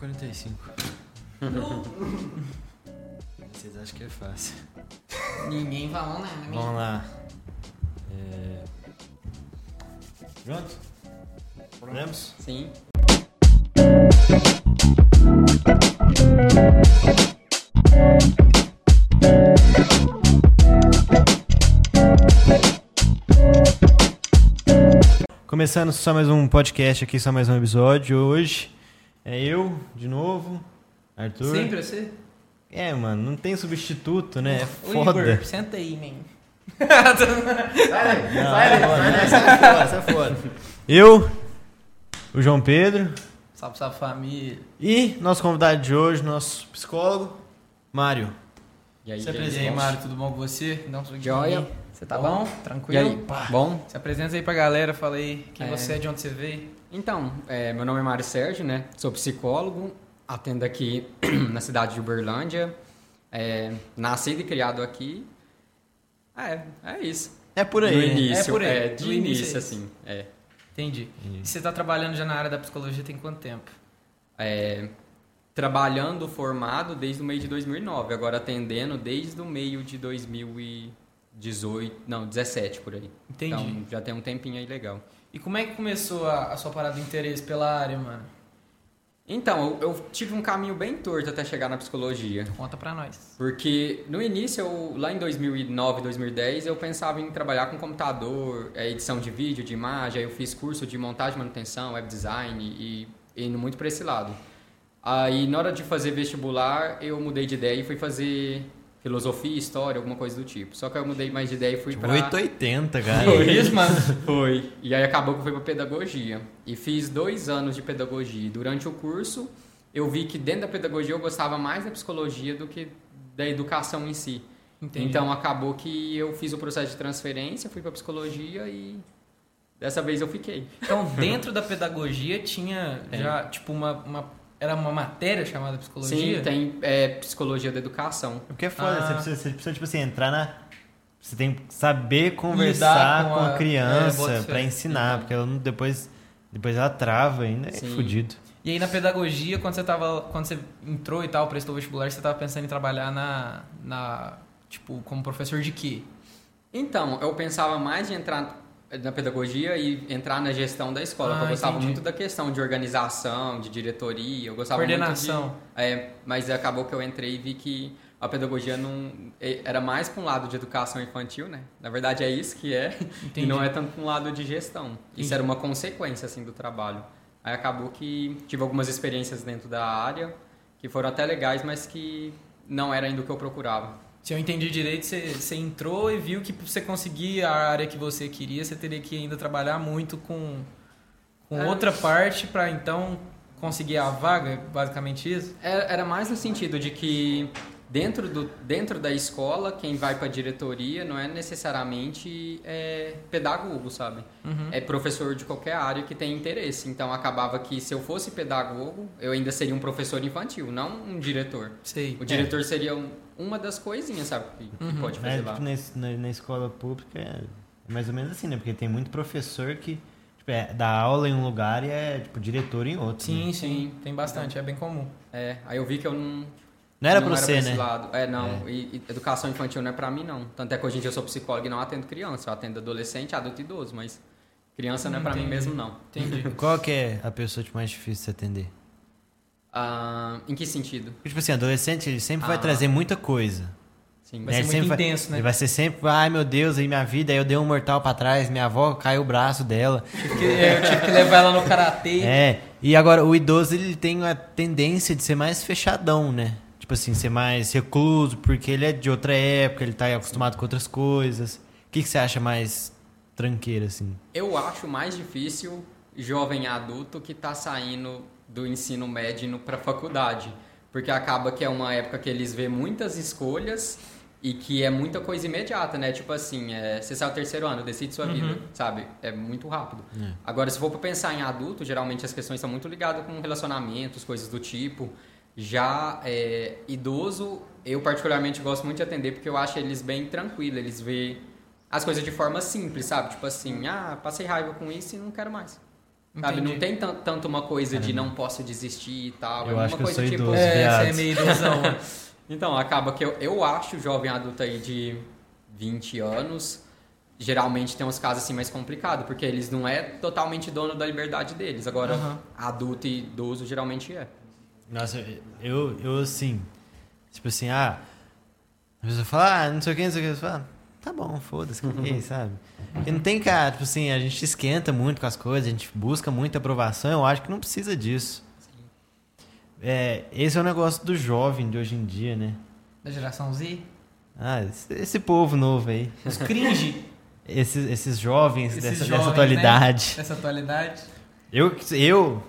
9h45. Vocês acham que é fácil. Ninguém falou nada, né? Vamos lá. É... Pronto? Podemos? Sim. Começando só mais um podcast aqui, só mais um episódio. Hoje é eu, de novo, Arthur. Sempre você? É, mano, não tem substituto, né? É foda. Igor, senta aí, man. Não, sai fora, sai fora, sai fora. Eu, o João Pedro salve, salve família. e nosso convidado de hoje, nosso psicólogo, Mário. E aí, Se e aí, apresenta aí? Mário, tudo bom com você? Dá um sorriso Joia. Você tá Bom. bom? E Tranquilo? aí, bom? Se apresenta aí pra galera, fala aí quem É. você é, de onde você veio. Então, é, meu nome é Mário Sérgio, né? Sou psicólogo, atendo aqui na cidade de Uberlândia. É, nascido e criado aqui. É, é isso. É por aí. No né? início, É por aí. é, de início início, é isso. assim. É. Entendi. E você tá trabalhando já na área da psicologia tem quanto tempo? É, trabalhando formado desde o meio de 2009, agora atendendo desde o meio de 2018, não, 17 por aí. Entendi. Então já tem um tempinho aí legal. E como é que começou a, a sua parada de interesse pela área, mano? Então, eu, eu tive um caminho bem torto até chegar na psicologia. Conta pra nós. Porque no início, eu, lá em 2009, 2010, eu pensava em trabalhar com computador, é, edição de vídeo, de imagem. Aí eu fiz curso de montagem manutenção, web design e indo muito para esse lado. Aí na hora de fazer vestibular, eu mudei de ideia e fui fazer filosofia, história, alguma coisa do tipo. Só que eu mudei mais de ideia e fui Tipo, para 880, cara. Que isso, mano? foi. E aí acabou que eu fui para pedagogia. E fiz dois anos de pedagogia. E Durante o curso, eu vi que dentro da pedagogia eu gostava mais da psicologia do que da educação em si. Entendi. Então acabou que eu fiz o processo de transferência, fui para psicologia e dessa vez eu fiquei. Então, dentro da pedagogia tinha Tem. já, tipo, uma, uma- Era uma matéria chamada psicologia? Sim, tem é, psicologia da educação. Porque é foda, Ah. você, precisa, você precisa, tipo assim, entrar na. Você tem que saber conversar com com, a- a, é, criança fé. pra ensinar, porque ela depois, depois ela trava ainda, é Sim. fudido. E aí na pedagogia, quando você tava. Quando você entrou e tal, prestou vestibular, você tava pensando em trabalhar na. na tipo, como professor de quê? Então, eu pensava mais em entrar na pedagogia e entrar na gestão da escola, Ah, eu gostava entendi. muito da questão de organização, de diretoria, eu gostava Coordenação. muito de... É, mas acabou que eu entrei e vi que a pedagogia não é- era mais para um lado de educação infantil, né? Na verdade é isso que é, Entendi. e não é tanto para um lado de gestão. Entendi. Isso era uma consequência assim do trabalho. Aí acabou que tive algumas experiências dentro da área que foram até legais, mas que não era ainda o que eu procurava. Se eu entendi direito, você, você entrou e viu que pra você conseguir a área que você queria, você teria que ainda trabalhar muito com, com É. outra parte pra então conseguir a vaga, basicamente isso? Era era mais no sentido de que dentro, do, dentro da escola, quem vai para a diretoria não é necessariamente é, pedagogo, sabe? Uhum. É professor de qualquer área que tem interesse. Então acabava que se eu fosse pedagogo, eu ainda seria um professor infantil, não um diretor. Sei. O diretor seria um- uma das coisinhas, sabe? Que, que Uhum. pode fazer lá. tipo, na, na, na escola pública é mais ou menos assim, né? Porque tem muito professor que tipo, é, dá aula em um lugar e é tipo diretor em outro. Sim, né? sim, tem bastante, é bem comum. É, aí eu vi que eu não. Não era pra você, esse né? Lado. É, não. E, e educação infantil não é pra mim, não. Tanto é que hoje em dia eu sou psicólogo e não atendo criança. Eu atendo adolescente, adulto e idoso, mas criança não é pra mim mesmo, não. Entendi. Qual que é a pessoa tipo, mais difícil de se atender? Ah, em que sentido? Porque, tipo assim, adolescente ele sempre vai Ah. trazer muita coisa. Sim. Vai ser Ele muito sempre vai- intenso, né? Ele vai ser sempre, ai meu Deus, aí minha vida, aí eu dei um mortal pra trás, minha avó caiu o braço dela. Porque eu tive que levar ela no karatê. É, e agora o idoso ele tem a tendência de ser mais fechadão, né? Tipo assim, ser mais recluso, porque ele é de outra época, ele tá acostumado com outras coisas. O que, que você acha mais tranqueira, assim? Eu acho mais difícil jovem adulto que tá saindo do ensino médio indo pra faculdade. Porque acaba que é uma época que eles vê muitas escolhas e que é muita coisa imediata, né? Tipo assim, é, você sai o terceiro ano, decide sua vida, sabe? É muito rápido. É. Agora, se for pra pensar em adulto, geralmente as questões são muito ligadas com relacionamentos, coisas do tipo. Já é, idoso, eu particularmente gosto muito de atender porque eu acho eles bem tranquilos, eles vê as coisas de forma simples, sabe? Tipo assim, ah, passei raiva com isso e não quero mais. Sabe, não tem tan- tanto uma coisa de não posso desistir e tal. Eu é acho uma que eu coisa sou tipo. idoso. É, é meio idosão. Então, acaba que eu, eu acho o jovem adulto aí de 20 anos, geralmente tem uns casos assim mais complicados, porque eles não é totalmente dono da liberdade deles. Agora, Aham. adulto e idoso geralmente é. Nossa, eu, eu assim, tipo assim, ah, a pessoa fala, ah, não sei o que, não sei o que, você fala, tá bom, foda-se, caguei, sabe? Porque não tem cara, tipo assim, a gente esquenta muito com as coisas, a gente busca muita aprovação, eu acho que não precisa disso. É, esse é o negócio do jovem de hoje em dia, né? Da geração Z. Ah, esse, esse povo novo aí, Os cringe esses, esses jovens Esses dessa, jovens, dessa atualidade. dessa atualidade. Eu, eu,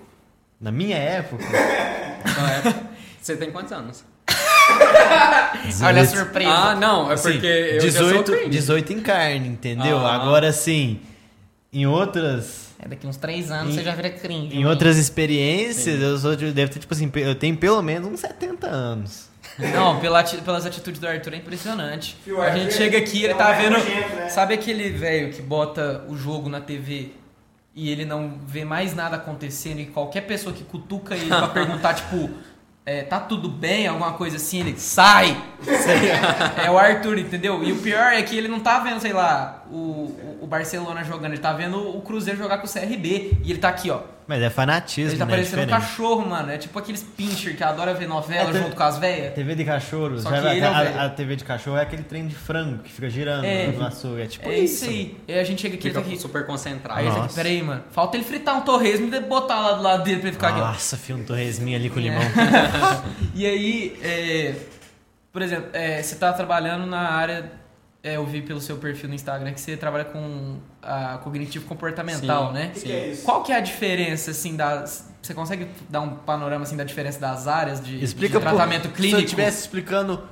na minha época, Então, é- Você tem quantos anos? Olha a surpresa. Ah, não, é Assim, porque eu já sou 18, cringe. 18 em carne, entendeu? Ah. Agora sim, em outras É, daqui uns três anos Em- você já vira cringe. em né? outras experiências, Sim. eu sou de, deve ter tipo assim, eu tenho pelo menos uns 70 anos. Não, pela pelas atitudes do Arthur é impressionante. Fio, a gente é- chega aqui, ele é tá vendo. né? Sabe aquele velho que bota o jogo na TV e ele não vê mais nada acontecendo e qualquer pessoa que cutuca ele pra perguntar, tipo, é, tá tudo bem, alguma coisa assim, ele sai! é o Arthur, entendeu? E o pior é que ele não tá vendo, sei lá, o, o- Barcelona jogando, ele tá vendo o Cruzeiro jogar com o CRB. E ele tá aqui, ó. Mas é fanatismo, Ele tá né? parecendo um Diferente. cachorro, mano. É tipo aqueles pincher que adora ver novela É, junto com as velhas. TV de cachorro, Só sabe? que ele é o a, velho. a TV de cachorro é aquele trem de frango que fica girando É. no açougue. É tipo É isso aí. E aí a gente chega aqui, ele Fica tá aqui. super concentrado. Aí ele tá Nossa. aqui, peraí, mano. Falta ele fritar um torresmo e botar lá do lado dele pra ele ficar aqui, ó. Nossa, filho, um torresminho ali com É. limão. E aí, é, por exemplo, é, você tá trabalhando na área. É, eu vi pelo seu perfil no Instagram que você trabalha com a cognitivo comportamental, Sim. né? O que, que é isso? Qual que é a diferença, assim, das. Você consegue dar um panorama assim da diferença das áreas de, Explica de tratamento por, clínico? Se eu estivesse explicando.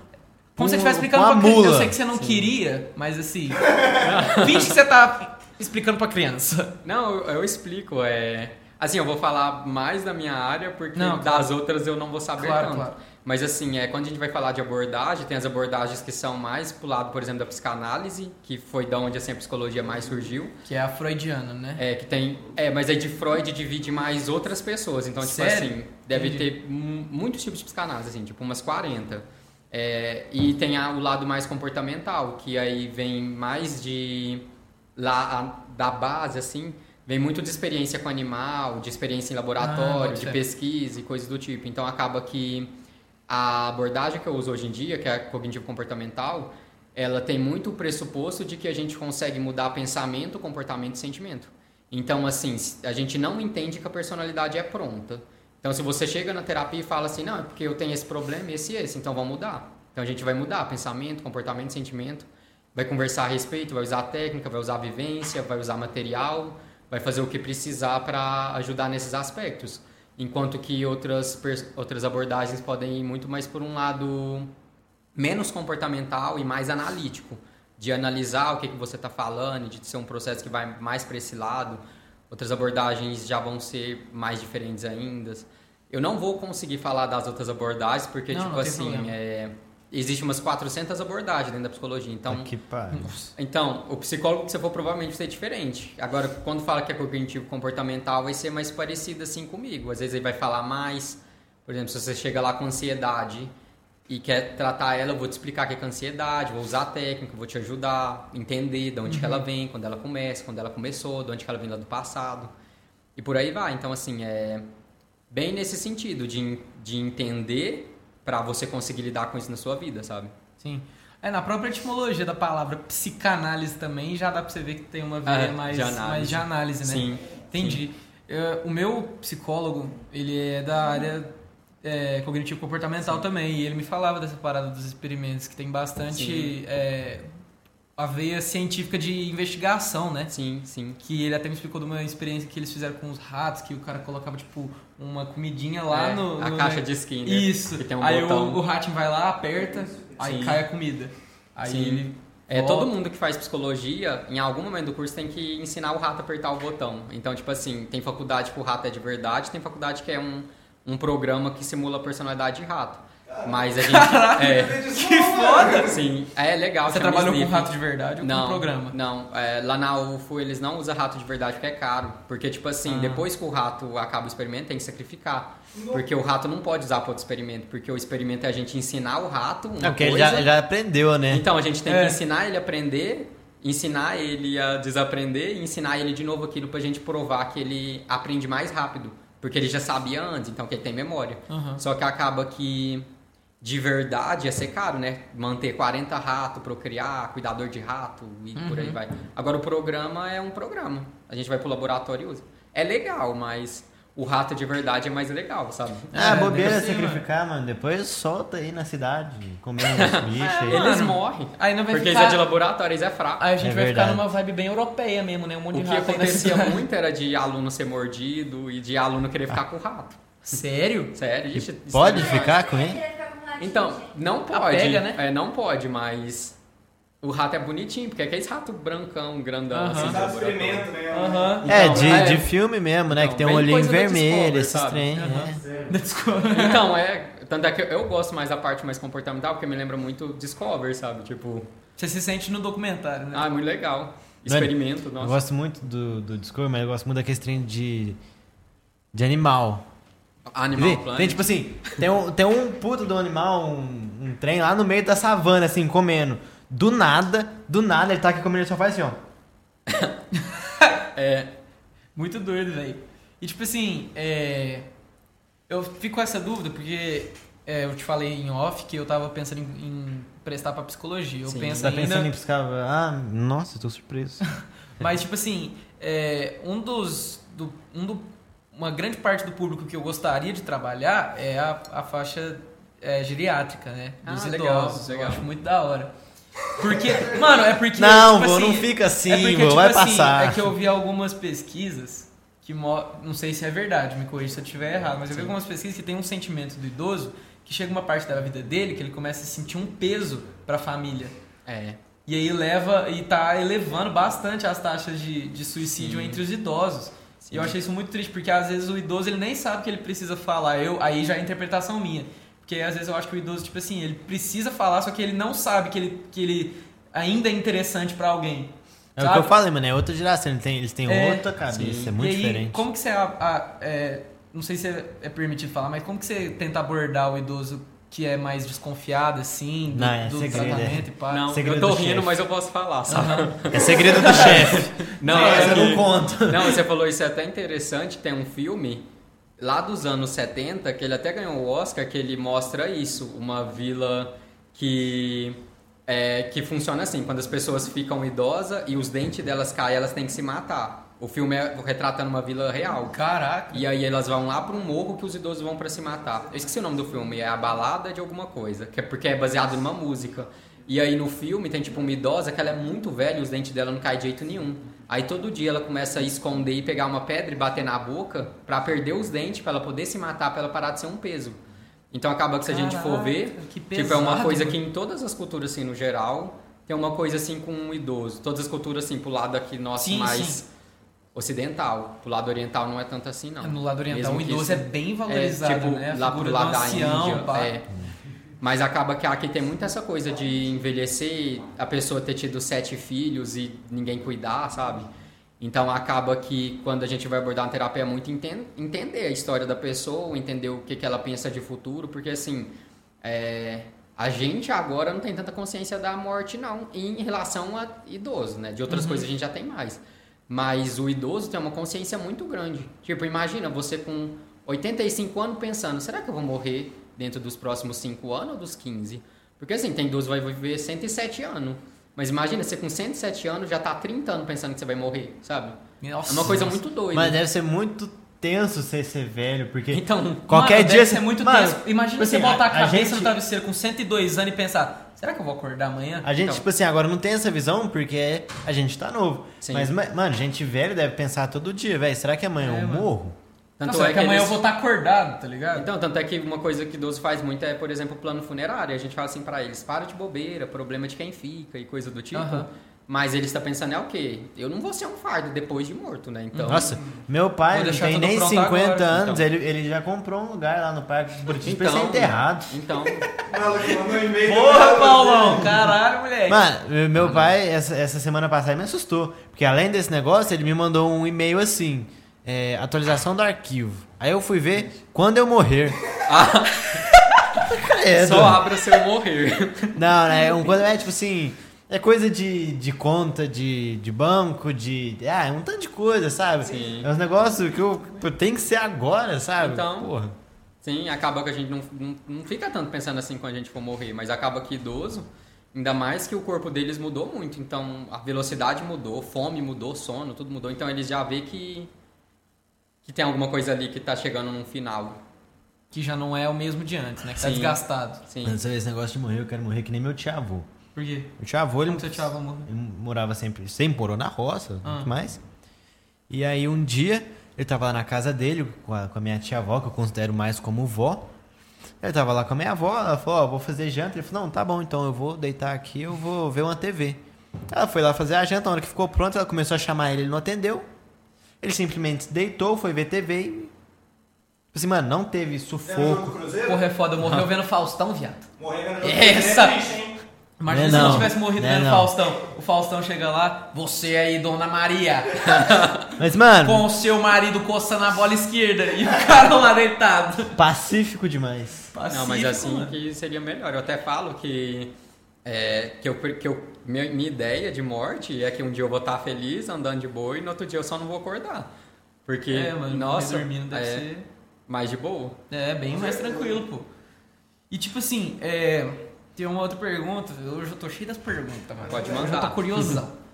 Como se você estivesse explicando com pra a criança. Eu mula. sei que você não queria, mas assim. finge que você tá explicando pra criança. Não, eu, eu explico. É... Assim, eu vou falar mais da minha área, porque Não, das outras eu não vou saber Claro, tanto. claro. Mas assim, é, quando a gente vai falar de abordagem, tem as abordagens que são mais pro lado, por exemplo, da psicanálise, que foi da onde assim, a psicologia mais surgiu. Que é a freudiana, né? É, que tem. É, mas aí de Freud divide mais outras pessoas. Então, tipo Sério? assim, deve Entendi. ter mu- muitos tipos de psicanálise, assim, tipo umas 40. É, e tem a- o lado mais comportamental, que aí vem mais de. lá a- da base, assim, vem muito de experiência com animal, de experiência em Ah, laboratório, boto de pesquisa e coisas do tipo. Então acaba que a abordagem que eu uso hoje em dia, que é a cognitivo comportamental, ela tem muito o pressuposto de que a gente consegue mudar pensamento, comportamento e sentimento. Então, assim, a gente não entende que a personalidade é pronta. Então, se você chega na terapia e fala assim, não, é porque eu tenho esse problema, esse e esse, então vamos mudar. Então, a gente vai mudar pensamento, comportamento, sentimento, vai conversar a respeito, vai usar técnica, vai usar vivência, vai usar material, vai fazer o que precisar para ajudar nesses aspectos. Enquanto que outras, outras abordagens podem ir muito mais por um lado menos comportamental e mais analítico, de analisar o que, que você está falando, de ser um processo que vai mais para esse lado. Outras abordagens já vão ser mais diferentes ainda. Eu não vou conseguir falar das outras abordagens, porque, Não, tipo não assim, é, existe umas 400 abordagens dentro da psicologia. Então, Que pariu. então, o psicólogo que você for provavelmente vai ser diferente. Agora, quando fala que é cognitivo comportamental, vai ser mais parecido assim comigo. Às vezes ele vai falar mais. Por exemplo, se você chega lá com ansiedade e quer tratar ela, eu vou te explicar o que é é ansiedade, vou usar a técnica, vou te ajudar a entender de onde que ela vem, quando ela começa, quando ela começou, de onde que ela vem lá do passado. E por aí vai. Então, assim, é bem nesse sentido de, de entender para você conseguir lidar com isso na sua vida, sabe? Sim. É, na própria etimologia da palavra psicanálise também já dá pra você ver que tem uma veia Ah, mais, de análise. mais de análise, né? Sim. Entendi. Eu- o meu psicólogo, ele é da área é, cognitivo comportamental também, e ele me falava dessa parada dos experimentos, que tem bastante Sim. é, a veia científica de investigação, né? Sim, sim. Que ele até me explicou de uma experiência que eles fizeram com os ratos, que o cara colocava, tipo, uma comidinha lá É, no, a no- caixa de Skinner. Isso. Que tem um aí botão. o, o ratinho vai lá, aperta, aí Sim. cai a comida. Aí Sim. ele. É, volta. todo mundo que faz psicologia, em algum momento do curso, tem que ensinar o rato a apertar o botão. Então, tipo assim, tem faculdade que o rato é de verdade, tem faculdade que é um, um programa que simula a personalidade de rato. Mas a gente. é, Que foda! sim, é legal. Você trabalhou com rato de verdade ou Não, com programa? Não, é, lá na UFO eles não usam rato de verdade porque é caro. Porque, tipo assim, Ah. depois que o rato acaba o experimento, tem que sacrificar. Porque o rato não pode usar para outro experimento. Porque o experimento é a gente ensinar o rato uma É porque ele coisa. já, já aprendeu, né? Então, a gente tem É. que ensinar ele a aprender, ensinar ele a desaprender e ensinar ele de novo aquilo pra gente provar que ele aprende mais rápido. Porque ele já sabia antes, então que ele tem memória. Aham. Só que acaba que de verdade ia ser caro, né? Manter 40 ratos, procriar, cuidador de rato e por Uhum. aí vai. Agora o programa é um programa. A gente vai pro laboratório e usa. É legal, mas o rato de verdade é mais legal, sabe? Ah, É, bobeira ser, sacrificar, mano. Depois solta aí na cidade, comendo os bichos aí. Mano, Eles morrem. Aí não vai Porque ficar... eles é de laboratório, eles é fraco. Aí a gente É vai verdade. ficar numa vibe bem europeia mesmo, né? Um monte O de que rato na acontecia muito era de aluno ser mordido e de aluno querer ficar com o rato. Sério? Sério, ixi, Pode é- ficar com ele? Então, não pode. pega, né? É, não pode, mas o rato é bonitinho, porque é aquele rato brancão, grandão, Aham. assim. Sofrimento mesmo. Aham. É, Então, de, é. de filme mesmo, né? Então, que tem um olhinho vermelho, esses trem. Aham. é. Desculpa. Então, é. Tanto é que eu gosto mais da parte mais comportamental, porque me lembra muito Discover, sabe? Tipo, Você se sente no documentário, né? ah, é muito legal. Experimento, Eu nossa. gosto muito do, do Discovery, mas eu gosto muito daquele trem de, de animal. Animal Vê? Tem tipo assim, tem um, tem um puto do animal, um, um trem lá no meio da savana, assim, comendo. Do nada, do nada, ele tá aqui comendo, ele só faz assim, ó. É, Muito doido, velho. E tipo assim, é... eu fico com essa dúvida porque é, eu te falei em off que eu tava pensando em, em prestar pra psicologia. Eu Sim. penso Você tá ainda... pensando em buscar. Ah, nossa, tô surpreso. Mas, tipo assim, é, um dos. Do, um do, uma grande parte do público que eu gostaria de trabalhar é a, a faixa é, geriátrica, né? Dos Ah, legal, idosos. Eu legal. acho muito da hora. Porque, mano, é porque. Não, tipo vô, assim, não fica assim, é porque, vô, tipo vai assim, passar. É que eu vi algumas pesquisas que. Não sei se é verdade, me corrija se eu estiver errado, mas eu vi algumas pesquisas que tem um sentimento do idoso que chega uma parte da vida dele que ele começa a sentir um peso pra família. é. E aí leva e tá elevando bastante as taxas de, de suicídio Sim. entre os idosos. E eu achei isso muito triste, porque às vezes o idoso ele nem sabe que ele precisa falar. Eu, aí já é interpretação minha. Porque às vezes eu acho que o idoso, tipo assim, ele precisa falar, só que ele não sabe que ele, que ele ainda é interessante pra alguém. É o sabe? que eu falei, mano, é outra geração, eles têm, eles têm É, outra cabeça, sim. é muito e aí, diferente. como que você. a- a- é, não sei se é, é permitido falar, mas como que você tenta abordar o idoso que é mais desconfiado, assim, do, Não, é do segredo, tratamento é. e pá? Não, segredo eu tô do rindo, chefe. mas eu posso falar, sabe? É segredo do chefe. Não, Mas é eu que- não conto. Não, você falou isso é até interessante. Tem um filme lá dos anos 70 que ele até ganhou o Oscar que ele mostra isso, uma vila que é, que funciona assim, quando as pessoas ficam idosas e os dentes delas caem, elas têm que se matar. O filme é retratando uma vila real. Caraca. E aí elas vão lá para um morro que os idosos vão para se matar. Eu esqueci o nome do filme, é A Balada de alguma coisa, que é porque é baseado numa música. E aí no filme tem tipo uma idosa que ela é muito velha e os dentes dela não caem de jeito nenhum. Aí todo dia ela começa a esconder e pegar uma pedra e bater na boca pra perder os dentes, pra ela poder se matar, pra ela parar de ser um peso. Então acaba que se a gente for ver, que tipo é uma coisa que em todas as culturas assim no geral, tem uma coisa assim com um idoso. Todas as culturas assim pro lado aqui nosso Sim, mais sim. Ocidental. Pro lado oriental não é tanto assim não. No lado oriental, Mesmo o idoso isso- é bem valorizado, é, tipo, né? A lá pro lado do da Índia. pá. é. Mas acaba que aqui tem muito essa coisa de envelhecer, a pessoa ter tido sete filhos e ninguém cuidar, sabe? Então acaba que quando a gente vai abordar uma terapia é muito enten- entender a história da pessoa, entender o que, que ela pensa de futuro, porque assim, é, a gente agora não tem tanta consciência da morte não, em relação a idoso, né? De outras coisas a gente já tem mais. Mas o idoso tem uma consciência muito grande. Tipo, imagina você com 85 anos pensando, será que eu vou morrer dentro dos próximos 5 anos ou dos 15? Porque assim, tem idoso que vai viver 107 anos. Mas imagina, você com 107 anos já tá há 30 anos pensando que você vai morrer, sabe? Nossa, É uma coisa nossa. muito doida. Mas deve ser muito tenso você ser velho, porque Então, qualquer Mano, dia deve você- ser muito Mano, tenso. Imagina tipo você assim, botar a, a- cabeça gente- no travesseiro com 102 anos e pensar, será que eu vou acordar amanhã? A gente, Então. tipo assim, agora não tem essa visão porque a gente tá novo. Sim. Mas, ma- mano, gente velho deve pensar todo dia, velho, será que amanhã É, eu mano. morro? tanto Nossa, é que amanhã eles- eu vou estar acordado, tá ligado? Então, tanto é que uma coisa que idoso faz muito é, por exemplo, plano funerário. A gente fala assim pra eles, para de bobeira, problema de quem fica e coisa do tipo. Mas ele está pensando é o quê? Eu não vou ser um fardo depois de morto, né? Então, Nossa, meu pai não tem nem pronto 50 agora, anos, então. ele, ele já comprou um lugar lá no Parque pra então, ser enterrado. Então, e-mail. Porra, Paulão! Caralho, moleque. Mano, meu pai, essa, essa semana passada, me assustou. Porque além desse negócio, ele me mandou um e-mail assim: é, atualização do arquivo. Aí eu fui ver quando eu morrer. É, só abra se eu morrer. Não, né? Um, quando é tipo assim. É coisa de, de conta, de, de banco, de. Ah, é um tanto de coisa, sabe? Sim. É uns negócios que eu, eu tenho que ser agora, sabe? Então. Porra. Sim, acaba que a gente não, não, não fica tanto pensando assim quando a gente for morrer, mas acaba que idoso, ainda mais que o corpo deles mudou muito. Então a velocidade mudou, fome mudou, sono, tudo mudou. Então eles já vê que, que tem alguma coisa ali que tá chegando num final. Que já não é o mesmo de antes, né? Que tá Sim. desgastado. Sim. Vê esse negócio de morrer, eu quero morrer que nem meu tio avô. Por quê? Meu tio avô, ele, tio avô morreu? ele morava sempre, sempre morou na roça, Ah. muito mais. E aí um dia, ele tava lá na casa dele, com a, com a minha tia avó, que eu considero mais como vó. Ele tava lá com a minha avó, ela falou, ó, vou fazer janta. Ele falou, não, tá bom, então eu vou deitar aqui, eu vou ver uma TV. Ela foi lá fazer a janta, na hora que ficou pronta, ela começou a chamar ele, ele não atendeu. Ele simplesmente deitou, foi ver TV e... Tipo Assim, mano, não teve sufoco. Porra, é foda. Morreu vendo Faustão, viado. Morrer vendo jogo do Essa- Imagina Não se é ele não. tivesse morrido Não é vendo não. Faustão. O Faustão chega lá, você aí, Dona Maria, Mas, mano, com o seu marido coçando a bola esquerda e o cara lá deitado. pacífico demais. Não, mas Pacífico, assim mano. que seria melhor. Eu até falo que, é, que, eu, que eu, minha, minha ideia de morte é que um dia eu vou estar feliz andando de boa e no outro dia eu só não vou acordar. Porque, É, mano, nossa, dormindo deve é ser... mais de boa. É, bem mais tranquilo, pô. E tipo assim, é, tem uma outra pergunta. Hoje eu tô cheio das perguntas, mano. Pode Hoje Eu mandar. tô curiosão.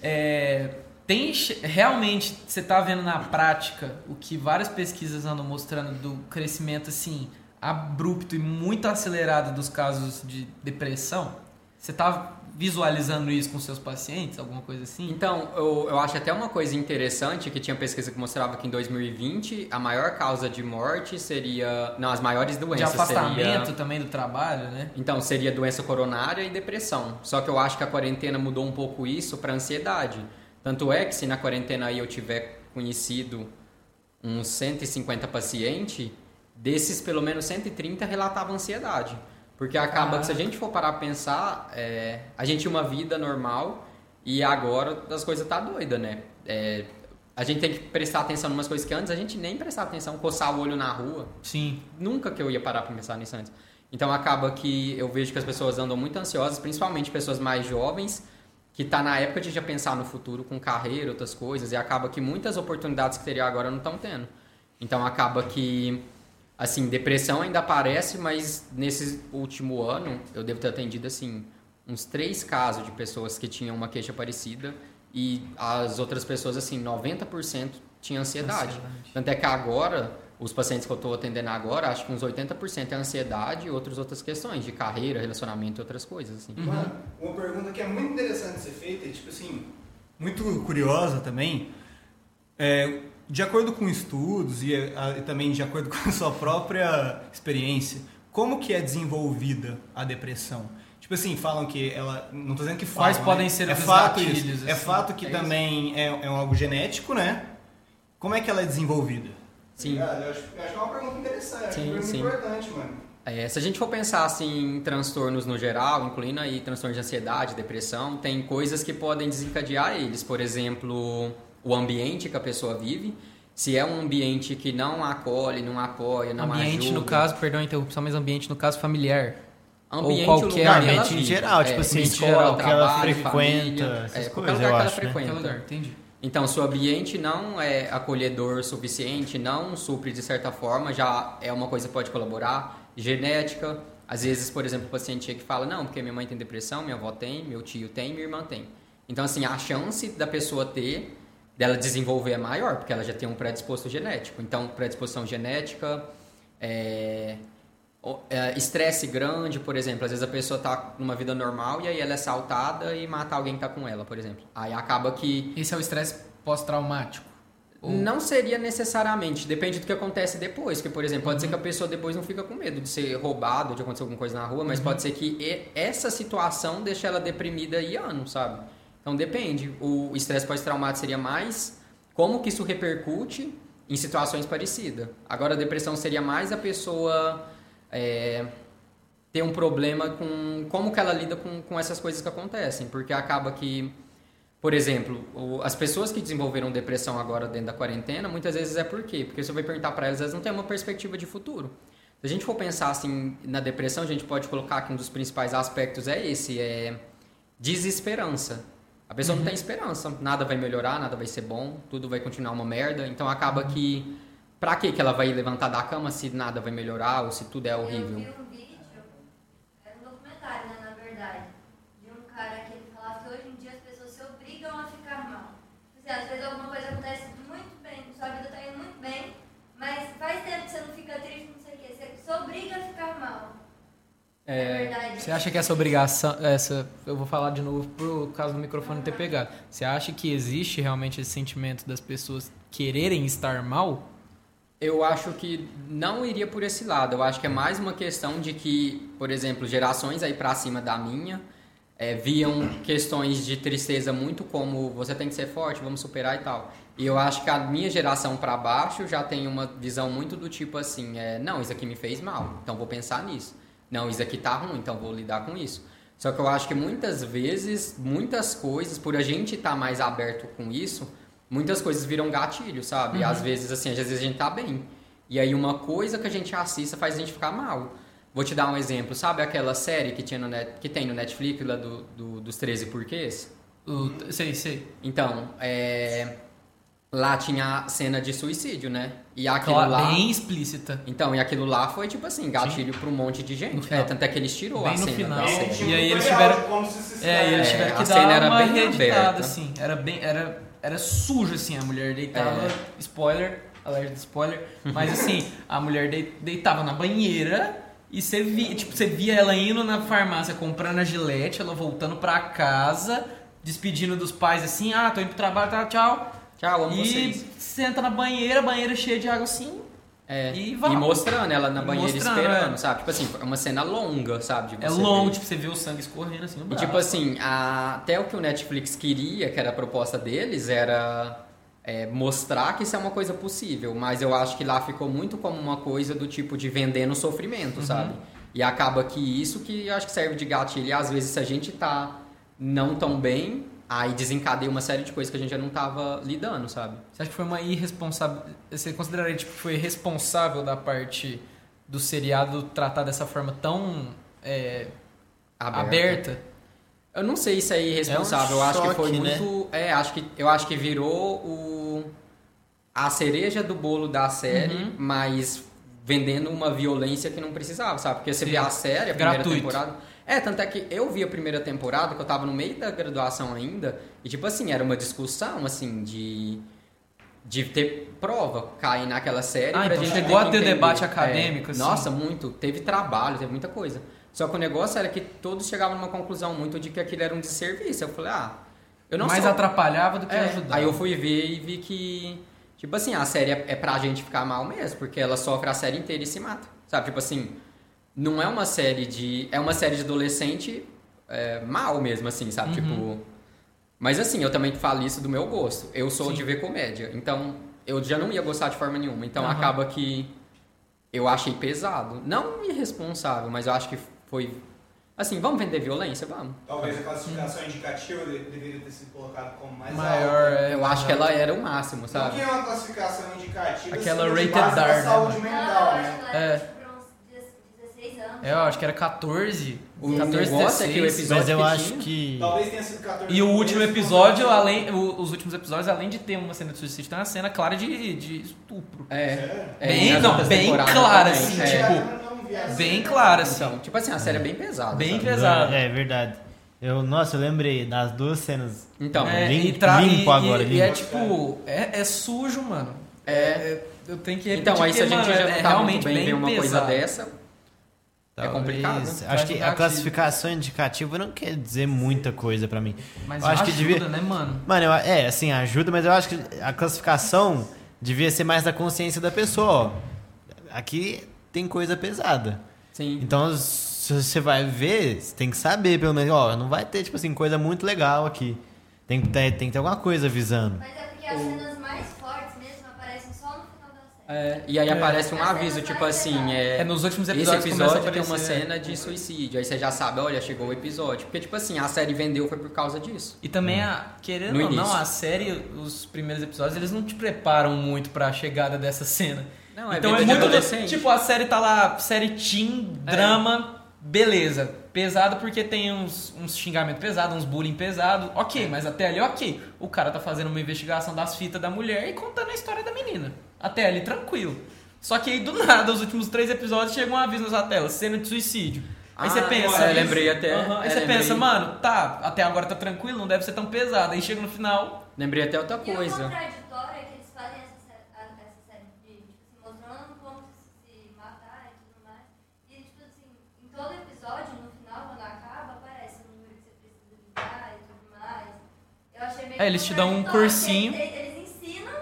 É, tem realmente você tá vendo na prática o que várias pesquisas andam mostrando do crescimento assim abrupto e muito acelerado dos casos de depressão? Você tá visualizando isso com seus pacientes, alguma coisa assim? Então, eu, eu acho até uma coisa interessante que tinha pesquisa que mostrava que em 2020 a maior causa de morte seria. Não, as maiores de doenças afastamento seria. também do trabalho, né? Então, seria doença coronária e depressão. Só que eu acho que a quarentena mudou um pouco isso para ansiedade. Tanto é que se na quarentena aí eu tiver conhecido uns 150 pacientes, desses pelo menos 130 relatavam ansiedade. Porque acaba que se a gente for parar a pensar, é, a gente tinha uma vida normal e agora as coisas tá doida, né? É, a gente tem que prestar atenção em umas coisas que antes a gente nem prestava atenção, coçar o olho na rua, Sim. nunca que eu ia parar para pensar nisso antes. Então acaba que eu vejo que as pessoas andam muito ansiosas, principalmente pessoas mais jovens, que tá na época de já pensar no futuro com carreira, outras coisas, e acaba que muitas oportunidades que teria agora não estão tendo. Então acaba que assim, depressão ainda aparece, mas nesse último ano eu devo ter atendido assim uns três casos de pessoas que tinham uma queixa parecida e as outras pessoas assim, 90% tinham ansiedade. Ansiedade. Tanto é que agora, os pacientes que eu estou atendendo agora, acho que uns 80% é ansiedade e outras outras questões de carreira, relacionamento e outras coisas assim. Mano, uma pergunta que é muito interessante de ser feita, e, tipo assim, muito curiosa também, é, de acordo com estudos e, a- e também de acordo com a sua própria experiência, como que é desenvolvida a depressão? Tipo assim, falam que ela. Não tô dizendo que falam, Quais né? podem ser é os fato gatilhos, isso. É assim? fato que É também é, é algo genético, né? Como é que ela é desenvolvida? Sim. Eu acho, eu acho que é uma pergunta interessante, Sim, uma pergunta sim. importante, mano. É, se a gente for pensar assim, em transtornos no geral, incluindo aí transtornos de ansiedade, depressão, tem coisas que podem desencadear eles. Por exemplo, o ambiente que a pessoa vive. Se é um ambiente que não acolhe, não apoia, não ambiente, ajuda. no caso, perdão a interrupção, mas ambiente, no caso, familiar. ambiente, Ou qualquer lugar que ela ambiente em vive. geral, tipo É, assim, escola, geral, que ela trabalho, frequenta, família, essas é, coisas, lugar eu que ela acho, né? frequenta. Lugar, entendi. Então, se o ambiente não é acolhedor o suficiente, não supre de certa forma, já é uma coisa que pode colaborar. Genética, às vezes, por exemplo, o paciente chega e fala, não, porque minha mãe tem depressão, minha avó tem, meu tio tem, minha irmã tem. Então, assim, a chance da pessoa ter, dela desenvolver é maior, porque ela já tem um predisposto genético. Então, predisposição genética, é, é, estresse grande, por exemplo. Às vezes a pessoa está numa vida normal e aí ela é assaltada e mata alguém que está com ela, por exemplo. Aí acaba que Esse é o estresse pós-traumático. Ou- não seria necessariamente, depende do que acontece depois. Que, por exemplo, pode ser que a pessoa depois não fica com medo de ser roubado, de acontecer alguma coisa na rua, mas pode ser que essa situação deixe ela deprimida aí anos, sabe? Então depende. O estresse pós-traumático seria mais como que isso repercute em situações parecidas. Agora a depressão seria mais a pessoa é, ter um problema com como que ela lida com, com essas coisas que acontecem. Porque acaba que, por exemplo, o- as pessoas que desenvolveram depressão agora dentro da quarentena, muitas vezes é por quê? Porque você vai perguntar para elas, elas não têm uma perspectiva de futuro. Se a gente for pensar assim na depressão, a gente pode colocar que um dos principais aspectos é esse, é desesperança. A pessoa não tem esperança, nada vai melhorar, nada vai ser bom, tudo vai continuar uma merda. Então acaba que pra que que ela vai levantar da cama se nada vai melhorar ou se tudo é Eu horrível? vi um vídeo, era um documentário, né, na verdade, de um cara que ele falava que hoje em dia as pessoas se obrigam a ficar mal. Tipo Assim, às vezes alguma coisa acontece muito bem, sua vida tá indo muito bem, mas faz tempo que você não fica triste, não sei o quê, você se obriga a ficar mal. É, verdade. Você acha que essa obrigação, essa, eu vou falar de novo por causa do microfone ter pegado. Você acha que existe realmente esse sentimento das pessoas quererem estar mal? Eu acho que não iria por esse lado. Eu acho que é mais uma questão de que, por exemplo, gerações aí pra cima da minha é, viam questões de tristeza muito como você tem que ser forte, vamos superar e tal. E eu acho que a minha geração pra baixo já tem uma visão muito do tipo assim, é, não, isso aqui me fez mal, então vou pensar nisso. Não, isso aqui tá ruim, então vou lidar com isso. Só que eu acho que muitas vezes, muitas coisas, por a gente estar mais aberto com isso, muitas coisas viram gatilho, sabe? Uhum. Às vezes, assim, às vezes a gente tá bem. E aí uma coisa que a gente assista faz a gente ficar mal. Vou te dar um exemplo. Sabe aquela série que, tinha no net, que tem no Netflix, lá do, do- dos 13 porquês? O, sei, sei. Então, é, lá tinha a cena de suicídio, né? E aquilo Claro, lá... bem explícita. Então, e aquilo lá foi, tipo assim, gatilho pra um monte de gente. É, tanto é que eles tirou Bem a no cena final. da E série. E aí eles tiveram- como se se É, e eles É, tiveram a que cena dar era uma bem reeditada, aberta. assim. Era bem. Era, era sujo, assim, a mulher deitava. É. Spoiler, alerta de spoiler. Mas assim, a mulher dei- deitava na banheira e você via, tipo, você via ela indo na farmácia comprando a gilete, ela voltando pra casa, despedindo dos pais assim, ah, tô indo pro trabalho, tá, tchau. Tchau, amo e vocês. senta na banheira, banheira cheia de água assim. É, e e, vai. mostrando ela na E banheira esperando, é. sabe? Tipo assim, é uma cena longa, sabe? de É longo, ver. tipo, você vê o sangue escorrendo assim no E braço. tipo assim, a- até o que o Netflix queria, que era a proposta deles, era é, mostrar que isso é uma coisa possível. Mas eu acho que lá ficou muito como uma coisa do tipo de vender no sofrimento, sabe? E acaba que isso que acho que serve de gatilho. E às vezes se a gente tá não tão bem, aí desencadeia uma série de coisas que a gente já não tava lidando, sabe? Você acha que foi uma irresponsável. Você consideraria tipo, que foi responsável da parte do seriado tratar dessa forma tão é, aberta? Eu não sei se é irresponsável, É um eu acho que foi choque, né? muito. É, acho que, eu acho que virou o, a cereja do bolo da série, Uhum. mas vendendo uma violência que não precisava, sabe? Porque você Sim. vê a série, a primeira Gratuito. temporada. É, tanto é que eu vi a primeira temporada, que eu tava no meio da graduação ainda, e tipo assim, era uma discussão, assim, de. De ter prova cair naquela série. Ah, então gente chegou a ter entender. debate É, acadêmico, assim? Nossa, muito. Teve trabalho, teve muita coisa. Só que o negócio era que todos chegavam numa conclusão muito de que aquilo era um desserviço. Eu falei, ah, eu não Mais sou... atrapalhava do que É, ajudava. Aí eu fui ver e vi que, tipo assim, a série é, é pra gente ficar mal mesmo, porque ela sofre a série inteira e se mata. Sabe, tipo assim, não é uma série de. É uma série de adolescente é, mal mesmo, assim, sabe? Uhum. Tipo. Mas assim, eu também falo isso do meu gosto. Eu sou Sim. de ver comédia. Então, eu já não ia gostar de forma nenhuma. Então Aham. acaba que eu achei pesado. Não irresponsável, mas eu acho que foi. Assim, vamos vender violência? Vamos. Talvez a classificação indicativa de- deveria ter sido colocada como mais Maior, alta. é, eu acho que ela era o máximo, Não sabe? que é uma classificação indicativa Aquela seja rated base da R, né, saúde mental, né? que ela É. era tipo pra uns 16 anos. É, eu acho que era 14. O 14, negócio é que o 16. episódio Mas eu que acho tinha- que. Talvez tenha sido 14 E o último episódio, além, o- os últimos episódios, além de ter uma cena de suicídio, tem uma cena clara de, de estupro. É. É, Bem- não, bem clara, assim, é. tipo, Bem clara, assim. Então, tipo assim, a série é bem pesada. Bem sabe? pesada. É verdade. Eu, nossa, eu lembrei das duas cenas. Então, É, lim- e tra- limpo e- agora, E, limpo. é tipo, é, é sujo, mano. É. eu tenho que Então, aí se a gente mano, já é tá realmente muito bem bem ver uma coisa pesado. dessa, é complicado. Acho Faz que a classificação indicativa não quer dizer muita coisa pra mim. Mas eu acho que ajuda, devia. né, mano? Mano, eu- é, assim, ajuda, mas eu acho que a classificação devia ser mais da consciência da pessoa, ó. Aqui tem coisa pesada. sim. Então, se você vai ver, você tem que saber, pelo menos, ó, não vai ter, tipo assim, coisa muito legal aqui. Tem que ter, tem que ter alguma coisa avisando. Mas é porque as cenas mais fortes mesmo aparecem só no final da série. É, e aí É. aparece um aviso, tipo assim, é, É, nos últimos esse episódios a episódio tem uma cena de suicídio. Aí você já sabe, olha, chegou o episódio. Porque, tipo assim, a série vendeu foi por causa disso. E também, a, querendo No ou não, a série, os primeiros episódios, eles não te preparam muito pra chegada dessa cena. Não, é então é muito. adolescente. Tipo, a série tá lá, série teen, É. drama, beleza. Pesado porque tem uns, uns xingamentos pesados, uns bullying pesados. É. Ok, mas até ali, ok. O cara tá fazendo uma investigação das fitas da mulher e contando a história da menina. Até ali, tranquilo. Só que aí, do nada, os últimos três episódios chegam um aviso na tela, cena de suicídio. Aí Ah, você pensa. é, lembrei até, Aham, Aí é, você lembrei. pensa, mano, tá, até agora tá tranquilo, não deve ser tão pesado. Aí chega no final, Lembrei até outra E o coisa. contraditório é que eles fazem essa, essa série de, tipo assim, mostrando como se, se matar e tudo mais. E, tipo assim, em todo episódio, no final, quando acaba, aparece o número que você precisa ligar e tudo mais. Eu achei meio É, eles te dão um cursinho. Eles, eles ensinam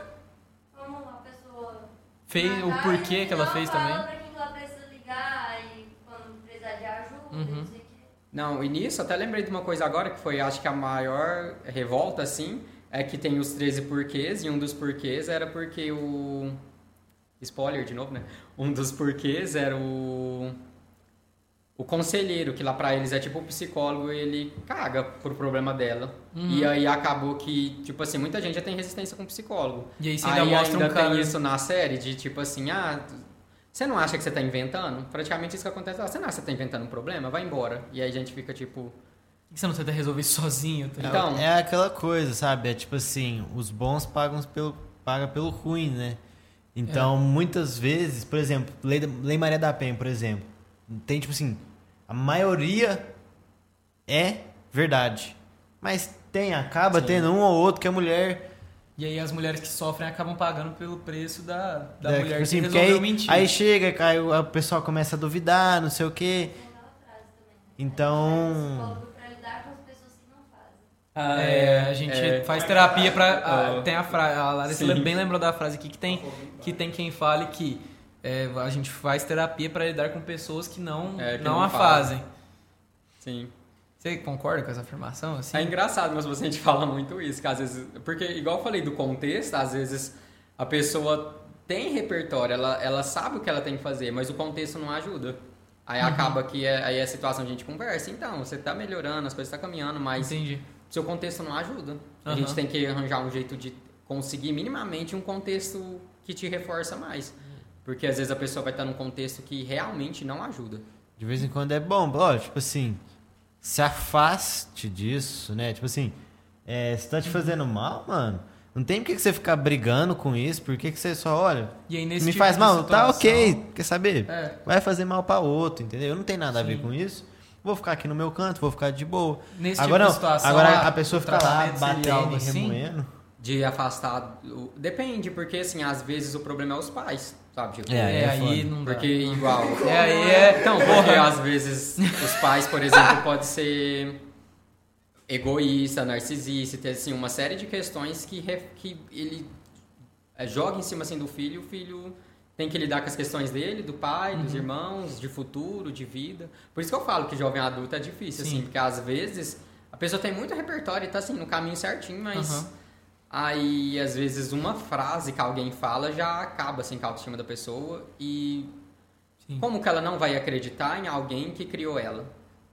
como a fez o porquê que ela final fez também. pra quem que ela precisa ligar e quando precisar de ajuda, Uhum. não sei o quê. Não, e nisso até lembrei de uma coisa agora que foi, acho que a maior revolta, assim, é que tem os 13 porquês, e um dos porquês era porque o. Spoiler de novo, né? Um dos porquês era o. O conselheiro, que lá pra eles é tipo o psicólogo, ele caga pro problema dela. Uhum. E aí acabou que, tipo assim, muita gente já tem resistência com psicólogo. E aí você Aí ainda mostra ainda um cara. tem isso na série de tipo assim, ah, você não acha que você tá inventando? Praticamente isso que acontece. Ah, você não acha que você tá inventando um problema? Vai embora. E aí a gente fica tipo, Por que você não tenta resolver isso sozinho? Tá ligado? Então- É aquela coisa, sabe? É tipo assim, os bons pagam pelo, paga pelo ruim, né? Então, É. muitas vezes, por exemplo, Lei, Lei Maria da Penha, por exemplo, tem tipo assim, a maioria é verdade. Mas tem, acaba Sim. tendo um ou outro que é mulher. E aí as mulheres que sofrem acabam pagando pelo preço da, da mulher Tipo assim, que porque resolveu aí, mentir. aí chega, aí o pessoal começa a duvidar, não sei o quê. Então. Psicólogo pra lidar com as pessoas que não fazem. ah, É, a gente é. faz terapia pra. Ah. ah, tem a frase. A Larissa Sim. bem lembrou da frase aqui que tem, que tem quem fale que é, a gente faz terapia pra lidar com pessoas que não, É, que não, não a fazem. Sim. Você concorda com essa afirmação? Assim? É engraçado, mas você a gente fala muito isso, que às vezes. Porque, igual eu falei do contexto, às vezes a pessoa tem repertório, ela, ela sabe o que ela tem que fazer, mas o contexto não ajuda. Aí acaba que é, aí é a situação a gente conversa. Então, você tá melhorando, as coisas tá caminhando, mas Entendi. seu contexto não ajuda. A Aham. gente tem que arranjar um jeito de conseguir minimamente um contexto que te reforça mais. Porque às vezes a pessoa vai estar num contexto que realmente não ajuda. De vez em quando é bom, ó, tipo assim, se afaste disso, né? Tipo assim, é, se tá te fazendo mal, mano, não tem por que você ficar brigando com isso, por que você só olha, E aí nesse me tipo faz mal, tá situação- ok, quer saber? É. Vai fazer mal pra outro, entendeu? Não tem nada a ver Sim. com isso. Vou ficar aqui no meu canto, vou ficar de boa. Nesse agora tipo não, situação, agora a- a pessoa fica lá batendo e assim? remoendo. De afastar. Depende, porque assim, às vezes o problema é os pais, sabe? Tipo, É, É, é aí não dá. Porque igual. É, aí é. Então, porque às vezes os pais, por exemplo, pode ser egoísta, narcisista, ter assim, uma série de questões que, que ele é, joga em cima assim, do filho o filho tem que lidar com as questões dele, do pai, dos Uhum. irmãos, de futuro, de vida. Por isso que eu falo que jovem adulto é difícil, Sim. assim, porque às vezes a pessoa tem muito repertório e tá assim, no caminho certinho, mas Aham. Aí às vezes uma frase que alguém fala já acaba assim com a autoestima da pessoa e Sim. como que ela não vai acreditar em alguém que criou ela?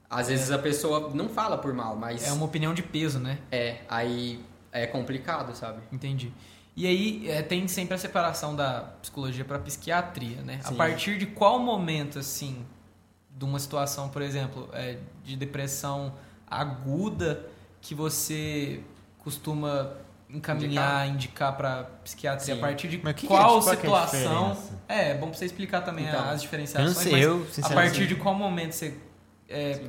Às vezes a pessoa não fala por mal, mas É uma opinião de peso, né? é, aí é complicado, sabe? Entendi. E aí é, tem sempre a separação da psicologia para psiquiatria, né? A Sim. partir de qual momento, assim, de uma situação, por exemplo, é, de depressão aguda, que você costuma encaminhar, indicar para psiquiatria? Sim. A partir de Mas que qual que é situação? É, é bom pra você explicar também Então, as Eu diferenciações. não sei, mas eu, a partir de qual momento você é,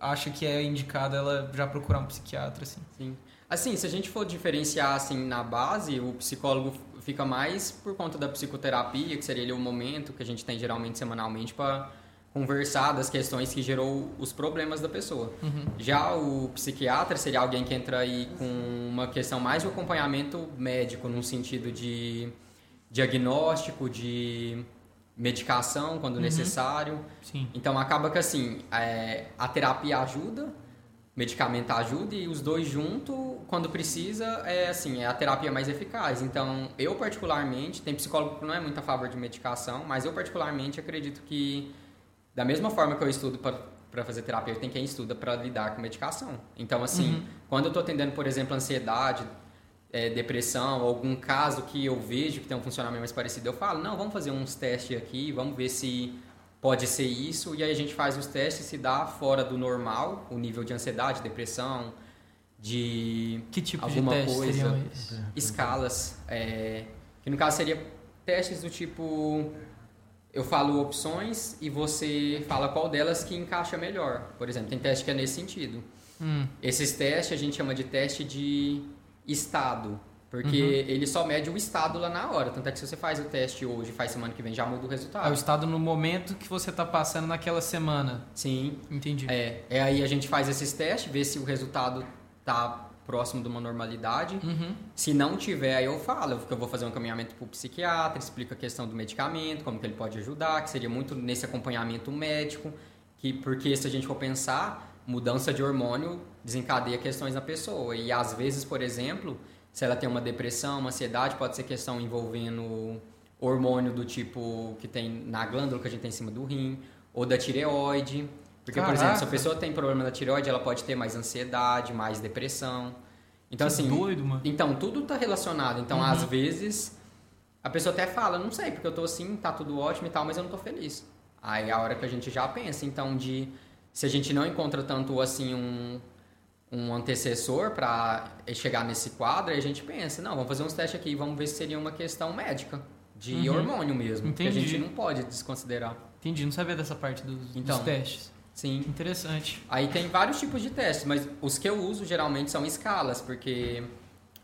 acha que é indicado ela já procurar um psiquiatra, assim? Sim. Assim, se a gente for diferenciar assim na base, o psicólogo fica mais por conta da psicoterapia, que seria ali o momento que a gente tem geralmente semanalmente para conversar das questões que gerou os problemas da pessoa. Uhum. Já o psiquiatra seria alguém que entra aí com uma questão mais de acompanhamento médico, num sentido de diagnóstico, de medicação quando necessário. Sim. Então acaba que assim, é, a terapia ajuda, medicamento ajuda e os dois junto, quando precisa, é assim, é a terapia mais eficaz. Então, eu particularmente, tem psicólogo que não é muito a favor de medicação, mas eu particularmente acredito que da mesma forma que eu estudo para fazer terapia, tem quem estuda para lidar com medicação. Então, assim, uhum. quando eu estou atendendo, por exemplo, ansiedade, é, depressão, algum caso que eu vejo que tem um funcionamento mais parecido, eu falo, não, vamos fazer uns testes aqui, vamos ver se pode ser isso, e aí a gente faz os testes se dá fora do normal, o nível de ansiedade, depressão, de que tipo alguma de coisa, escalas, é, que no caso seria testes do tipo eu falo opções e você fala qual delas que encaixa melhor. Por exemplo, tem teste que é nesse sentido. Hum. Esses testes a gente chama de teste de estado. Porque uhum. ele só mede o estado lá na hora. Tanto é que se você faz o teste hoje, faz semana que vem, já muda o resultado. É o estado no momento que você está passando naquela semana. Sim. Entendi. É, é aí a gente faz esses testes, vê se o resultado tá próximo de uma normalidade. Uhum. Se não tiver, aí eu falo que eu vou fazer um encaminhamento para o psiquiatra, explico a questão do medicamento, como que ele pode ajudar, que seria muito nesse acompanhamento médico, que porque se a gente for pensar, mudança de hormônio desencadeia questões na pessoa. E às vezes, por exemplo, se ela tem uma depressão, uma ansiedade, pode ser questão envolvendo hormônio do tipo que tem na glândula que a gente tem em cima do rim, ou da tireoide. Porque, Caraca. por exemplo, se a pessoa tem problema da tireoide, ela pode ter mais ansiedade, mais depressão. Então, que assim. Doido, mano. Então, tudo está relacionado. Então, uhum. às vezes, a pessoa até fala, não sei, porque eu tô assim, tá tudo ótimo e tal, mas eu não tô feliz. Aí é a hora que a gente já pensa, então, de se a gente não encontra tanto assim um, um antecessor para chegar nesse quadro, aí a gente pensa, não, vamos fazer uns testes aqui, vamos ver se seria uma questão médica, de uhum. hormônio mesmo, Entendi. que a gente não pode desconsiderar. Entendi, não sabia dessa parte dos, então, dos testes. Sim. Interessante. Aí tem vários tipos de testes, mas os que eu uso geralmente são escalas, porque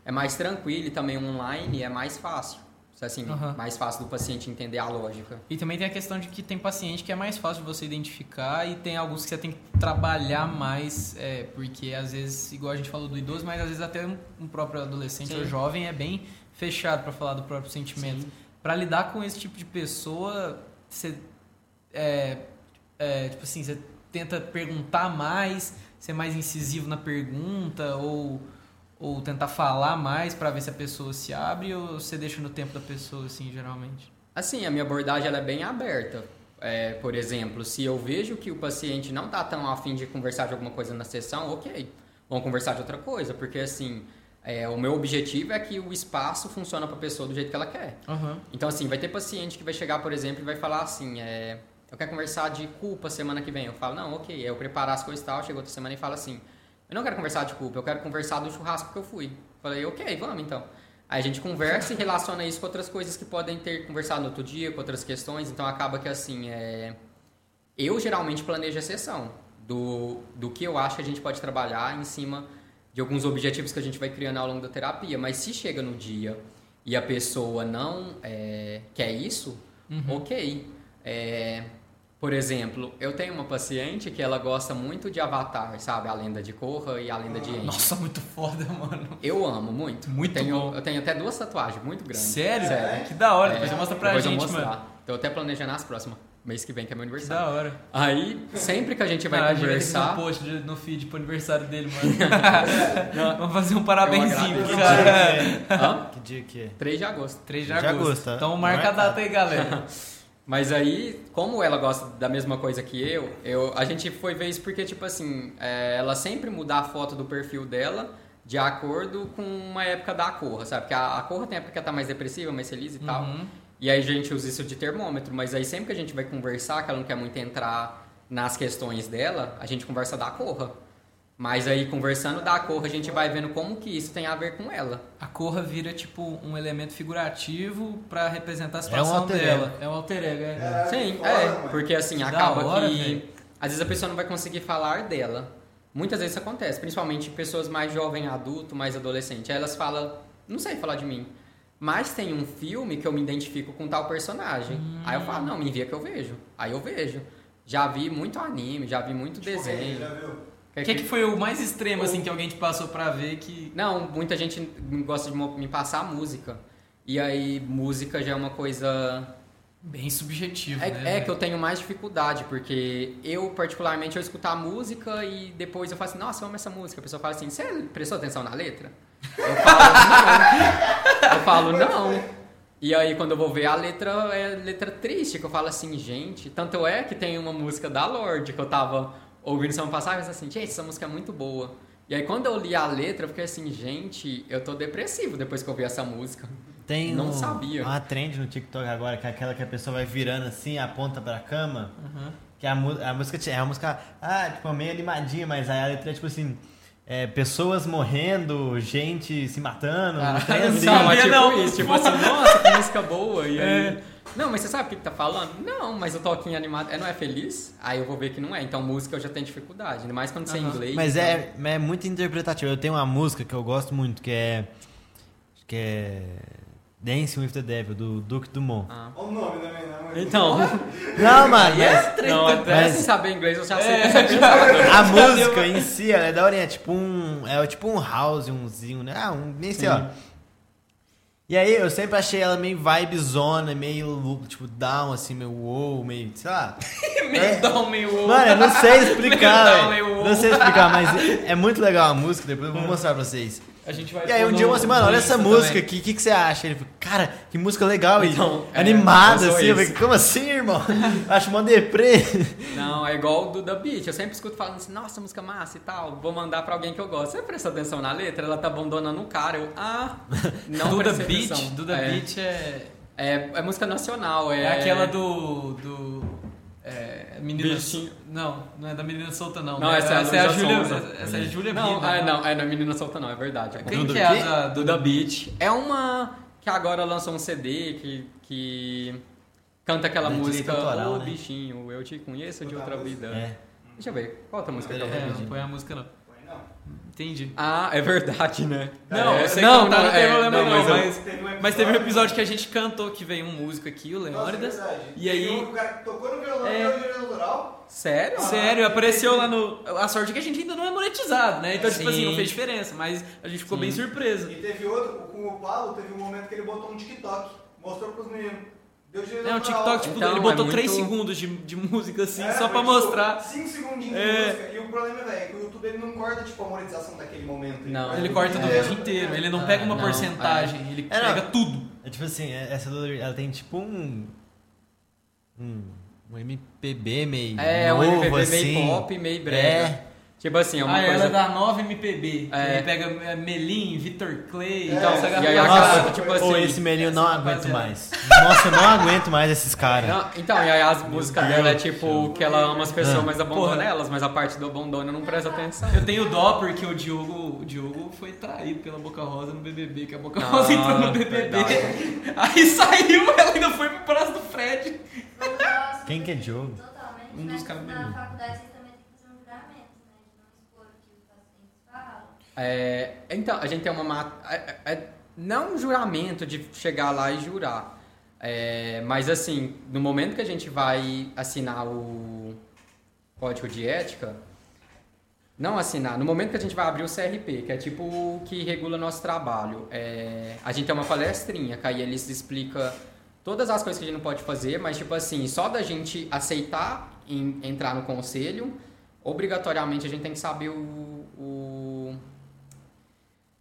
é mais tranquilo e também online é mais fácil assim, uhum. mais fácil do paciente entender a lógica. E também tem a questão de que tem paciente que é mais fácil de você identificar e tem alguns que você tem que trabalhar mais, é, porque às vezes, igual a gente falou do idoso, mas às vezes até um, próprio adolescente Sim. ou jovem é bem fechado para falar do próprio sentimento. Para lidar com esse tipo de pessoa, você é, é, tipo assim, você tenta perguntar mais, ser mais incisivo na pergunta ou ou tentar falar mais para ver se a pessoa se abre ou você deixa no tempo da pessoa, assim, geralmente? Assim, a minha abordagem ela é bem aberta. É, por exemplo, se eu vejo que o paciente não está tão afim de conversar de alguma coisa na sessão, ok, vamos conversar de outra coisa, porque assim, é, o meu objetivo é que o espaço funcione para a pessoa do jeito que ela quer. Uhum. Então, assim, vai ter paciente que vai chegar, por exemplo, e vai falar assim, é, eu quero conversar de culpa semana que vem. Eu falo, não, ok, eu preparar as coisas e tal, chega outra semana e fala assim, eu não quero conversar de culpa, eu quero conversar do churrasco que eu fui. Falei, ok, vamos então. Aí a gente conversa e relaciona isso com outras coisas que podem ter conversado no outro dia, com outras questões. Então acaba que assim, é... eu geralmente planejo a sessão do, do que eu acho que a gente pode trabalhar em cima de alguns objetivos que a gente vai criando ao longo da terapia. Mas se chega no dia e a pessoa não é, quer isso, uhum. ok. É, por exemplo, eu tenho uma paciente que ela gosta muito de Avatar, sabe? A lenda de Korra e a lenda de Aang. Nossa, muito foda, mano. Eu amo muito. Muito tenho, bom. Eu tenho até duas tatuagens muito grandes. Sério? Sério. Que da hora. É, depois você mostra pra gente, eu mano. Tô até planejando as próximas. Mês que vem, que é meu aniversário. Que da hora. Aí, sempre que a gente vai ah, conversar... A gente vai um post no feed pro aniversário dele, mano. Vamos fazer um parabenzinho pro cara. Que dia que é? 3 de agosto. 3 de agosto. De agosto então marca a data aí, galera. Mas aí, como ela gosta da mesma coisa que eu, eu a gente foi ver isso porque, tipo assim, é, ela sempre muda a foto do perfil dela de acordo com uma época da Corra, sabe? Porque a, a Corra tem época que ela tá mais depressiva, mais feliz e uhum. tal. E aí a gente usa isso de termômetro, mas aí sempre que a gente vai conversar, que ela não quer muito entrar nas questões dela, a gente conversa da Corra. Mas aí, conversando da Corra, a gente vai vendo como que isso tem a ver com ela. A Corra vira, tipo, um elemento figurativo para representar a situação é um dela. É um alter ego, é. é Sim, é. Porque, assim, que acaba hora, que... Véio. Às vezes a pessoa não vai conseguir falar dela. Muitas vezes isso acontece, principalmente pessoas mais jovem, adulto, mais adolescente. Aí elas falam, não sei falar de mim. Mas tem um filme que eu me identifico com tal personagem. Hum. Aí eu falo, não, me envia que eu vejo. Aí eu vejo. Já vi muito anime, já vi muito tipo, desenho. Já viu? O que, que, foi o mais extremo, assim, que alguém te passou pra ver que... Não, muita gente gosta de me passar música. E aí, música já é uma coisa Bem subjetivo, É, né? é que eu tenho mais dificuldade, porque eu, particularmente, eu escutar a música e depois eu falo assim, nossa, eu amo essa música. A pessoa fala assim, você prestou atenção na letra? Eu falo, não. Eu falo, não. E aí, quando eu vou ver a letra, é letra triste, que eu falo assim, gente. Tanto é que tem uma música da Lorde que eu tava ouvindo semana passada e eu falei assim, gente, essa música é muito boa. E aí, quando eu li a letra, eu fiquei assim, gente, eu tô depressivo depois que eu vi essa música. Tem Não um- sabia. uma trend no TikTok agora, que é aquela que a pessoa vai virando assim, aponta pra cama. Que a, a música é uma música, ah, tipo, meio animadinha, mas aí a letra é tipo assim. é, pessoas morrendo, gente se matando, um trem não assim. sabia. Não, é tipo não. isso, tipo assim, nossa, que música boa. E aí, É. Não, mas você sabe o que, que tá falando? Não, mas o toquinho animado é, não é feliz? Aí eu vou ver que não é. Então música eu já tenho dificuldade, ainda mais quando você é inglês. Mas então- é, é muito interpretativo. Eu tenho uma música que eu gosto muito, que é. acho que é. Dancing with the Devil, do Duke Dumont. Ah. Olha o nome também, né? mano? Então, Não, mano, é mas. Não, até Mas- sem saber inglês eu já sei É, que é já- a música em si, ela é da hora, é tipo um. É tipo um house, umzinho, né? Ah, um. Nem sei, ó. E aí eu sempre achei ela meio vibezona, meio tipo down, assim, meio wow, meio, sei lá. meio down, meio wow. Mano, eu não sei explicar, Meio down, meio wow. Não sei explicar, mas é muito legal a música, depois eu vou mostrar pra vocês. A gente vai E aí um dia eu assim, mano, no olha essa música também. aqui, o que, que você acha? Ele falou, cara, que música legal e Então, é, animada, assim. Eu falei, como assim, irmão? Acho mó deprê. Não, é igual o do The Beat. Eu sempre escuto falando assim, nossa, música massa e tal. Vou mandar pra alguém que eu gosto. Você presta atenção na letra? Ela tá abandonando o cara. Eu, ah, não prestei Beat, atenção. do The é, Beat é, É, é música nacional. É, é aquela do... do é, menina... Bichinho. Não, não é da Menina Solta, não. Não, essa é a essa é a Júlia... Essa é a Júlia Não, é, né? não, é não é Menina Solta não, é verdade. Quem Do que quê? é a da... do The Beat. É uma que agora lançou um CD que, que canta aquela É música Ô né? bichinho, eu te conheço de outra vida. É. Deixa eu ver, qual outra música que eu É, vou não pedir? põe a música não. Não. Entendi. Ah, é verdade, né? Não, é, sei não, cantar, não, não tem é, problema não, mas mas, Teve um mas teve um episódio que a gente cantou, que veio um músico aqui, o Nossa, é Leônidas, verdade. e Teve aí... que o cara tocou no violão, É. é. o direito autoral. Sério? Sério, apareceu lá no. A sorte é que a gente ainda não é monetizado, né? Então, tipo Sim. assim, não fez diferença, mas a gente ficou Sim. bem surpreso. E teve outro, com o Paulo, teve um momento que ele botou um TikTok. Mostrou pros meninos. É um. TikTok, tipo, Então, ele botou é muito- 3 segundos de, de música assim, É, só pra tipo, mostrar. cinco segundinhos É. de música. E o problema, velho, é que o YouTube ele não corta tipo, a monetização daquele momento. Não. Ele corta do É. vídeo inteiro, ele não Ah, pega uma não, porcentagem, ele É, não. pega tudo. É tipo assim, é- essa do, ela tem tipo um. Um, um MPB meio. É, um novo, MPB assim. meio pop, meio brega. É. Tipo assim, é uma ah, coisa... ela é da nova MPB. É. Ele pega é, Melim, Vitor Clay, É, então essa e aí galera. acaba, Nossa, tipo Pô, assim, esse melinho eu não essa aguento mais. Nossa, eu não aguento mais esses caras. Não, então, e aí as músicas Deus dela é do tipo que ela ama as pessoas, Ah. mas abandona Porra. elas, mas a parte do abandono não presta atenção. Eu tenho dó porque o Diogo, o Diogo foi traído pela Boca Rosa no BBB, que a Boca Ah, Rosa entrou no BBB. verdade. Aí saiu, ela ainda foi pro braço do Fred. Quem que é Diogo? Totalmente. Um dos caras na mesmo. faculdade vocês também têm que fazer um juramento, né? De não expor o que os pacientes falam. É, então, a gente tem uma. mat- é- é- não um juramento de chegar lá e jurar. É, mas assim, no momento que a gente vai assinar o código de ética, não assinar, no momento que a gente vai abrir o CRP, que é tipo o que regula nosso trabalho, é, a gente tem uma palestrinha, que aí eles explica todas as coisas que a gente não pode fazer, mas tipo assim, só da gente aceitar em- entrar no conselho, obrigatoriamente a gente tem que saber o,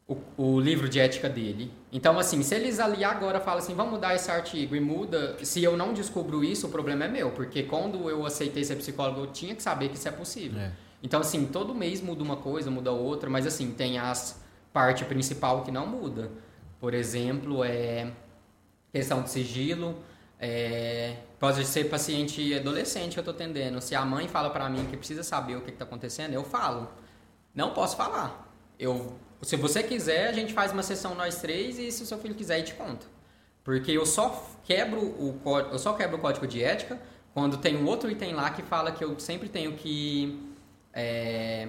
o, o livro de ética dele. Então, assim, se eles ali agora falam assim, vamos mudar esse artigo e muda, se eu não descubro isso, o problema é meu, porque quando eu aceitei ser psicólogo, eu tinha que saber que isso é possível. É. Então, assim, todo mês muda uma coisa, muda outra, mas assim, tem as parte principal que não muda. Por exemplo, é questão de sigilo, é, pode ser paciente adolescente que eu tô atendendo. Se a mãe fala pra mim que precisa saber o que, que tá acontecendo, eu falo. Não posso falar. Eu, se você quiser, a gente faz uma sessão nós três e se o seu filho quiser, eu te conto. Porque eu só quebro o eu só quebro o código de ética quando tem um outro item lá que fala que eu sempre tenho que é,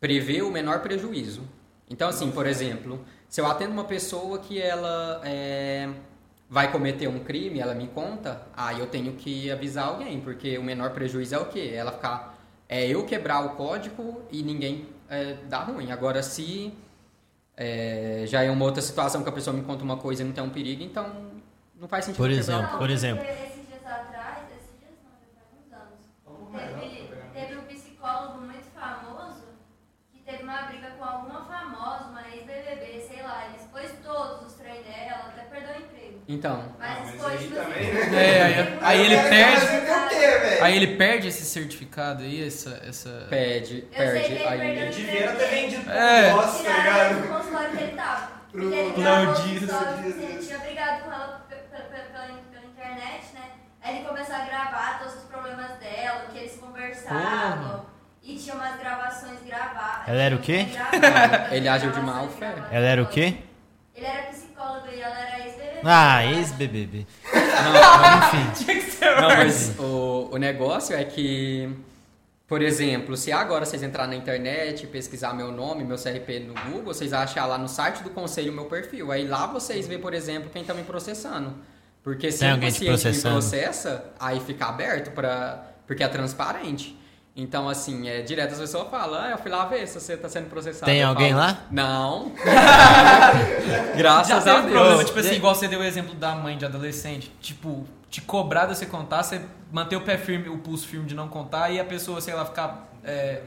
prever o menor prejuízo. Então, assim, por exemplo, se eu atendo uma pessoa que ela é, vai cometer um crime, ela me conta, aí eu tenho que avisar alguém, porque o menor prejuízo é o quê? Ela ficar. É eu quebrar o código e ninguém é, dá ruim. Agora, se é, já é uma outra situação que a pessoa me conta uma coisa e não tem um perigo, então não faz sentido. Por exemplo, por exemplo. Esses dias atrás, esses dias não, já faz uns anos. Teve, teve um psicólogo muito famoso que teve uma briga com alguma famosa, uma ex-BBB, sei lá. Ele expôs todos os treinos dela, até perdeu o emprego. Então, Mas, Ah, mas aí tipo também, assim, né? É, aí- aí ele perde- quê? Aí ele perde esse certificado aí, essa. essa... perde. ele Aí, Ele devia ter vendido É. pro boss, tá ligado? consultório que ele tava. Pro Porque ele ele tinha brigado com ela pe- pe- pe- pela, internet, né? Aí ele começou a gravar todos os problemas dela, o que eles conversavam. E tinha umas gravações gravadas. Ela era o quê? Gravadas, Ele agiu de má fé. Ela era o quê? Ele era psicólogo e ela era ex-BBB. Ah, ex-BBB. Enfim. Tinha que ser Não, mas o, o negócio é que, por exemplo, se agora vocês entrarem na internet, pesquisar meu nome, meu CRP no Google, vocês achar lá no site do conselho o meu perfil. Aí lá vocês vê, por exemplo, quem tá me processando. Porque se Tem o alguém te paciente me processa, aí fica aberto para porque é transparente. Então, assim, é direto as pessoas falam, ah, eu fui lá ver se você tá sendo processado. Tem Eu alguém falo, lá? Não. Já Graças a teve Deus. problema, tipo assim, igual você deu o exemplo da mãe de adolescente. Tipo, te cobrar de você contar, você manter o pé firme, o pulso firme de não contar e a pessoa, sei lá, ficar. é,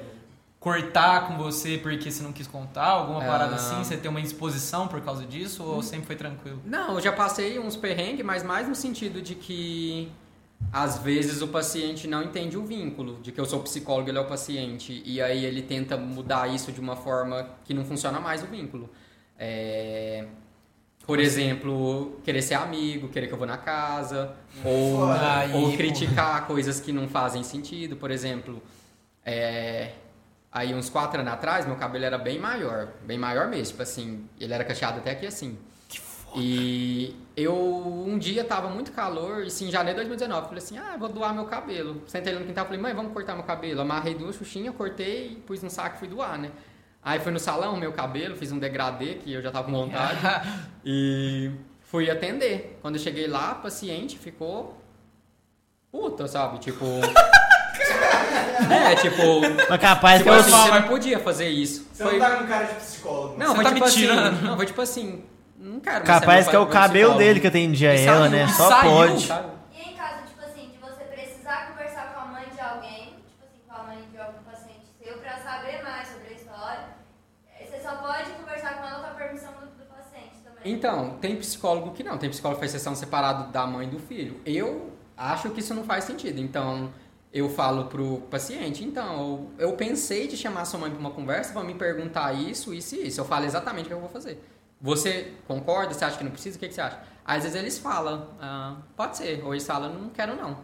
cortar com você porque você não quis contar, alguma Ah. parada assim, você tem uma exposição por causa disso ou sempre foi tranquilo? Não, eu já passei uns perrengues, mas mais no sentido de que às vezes o paciente não entende o vínculo, de que eu sou psicólogo e ele é o paciente, e aí ele tenta mudar isso de uma forma que não funciona mais o vínculo. É, Por exemplo, querer ser amigo, querer que eu vou na casa, ou. Aí, ou pô. criticar coisas que não fazem sentido. Por exemplo, é, aí uns quatro anos atrás, meu cabelo era bem maior, bem maior mesmo, tipo assim, ele era cacheado até aqui assim. E eu um dia tava muito calor, isso em janeiro de 2019, falei assim: "Ah, vou doar meu cabelo". Sentei ali no quintal, falei: "Mãe, vamos cortar meu cabelo". Amarrei duas xuxinhas, cortei, pus no saco e fui doar, né? Aí fui no salão, meu cabelo, fiz um degradê que eu já tava com vontade e fui atender. Quando eu cheguei lá, a paciente ficou puta, sabe? Tipo É, tipo, Mas capaz que tipo eu assim, você não podia fazer isso. Você Foi- não tá com cara de psicólogo. não, Você foi tá tipo me assim. tirando. Não, foi tipo assim. Não quero mais Capaz que é o cabelo psicólogo. dele que atendia E ela, saiu, né? Só saiu, pode. Sabe? E em caso, tipo assim, de você precisar conversar com a mãe de alguém, tipo assim, com a mãe de algum paciente seu, pra saber mais sobre a história, você só pode conversar com ela com a permissão do, do paciente também. Então, tem psicólogo que não. Tem psicólogo que faz sessão separado da mãe e do filho. Eu acho que isso não faz sentido. Então, eu falo pro paciente, então, eu, eu pensei de chamar sua mãe pra uma conversa pra me perguntar isso, isso e isso. Eu falo exatamente o que eu vou fazer. Você concorda? Você acha que não precisa? O que, que você acha? Às vezes eles falam, ah, pode ser. Ou eles falam, não quero não.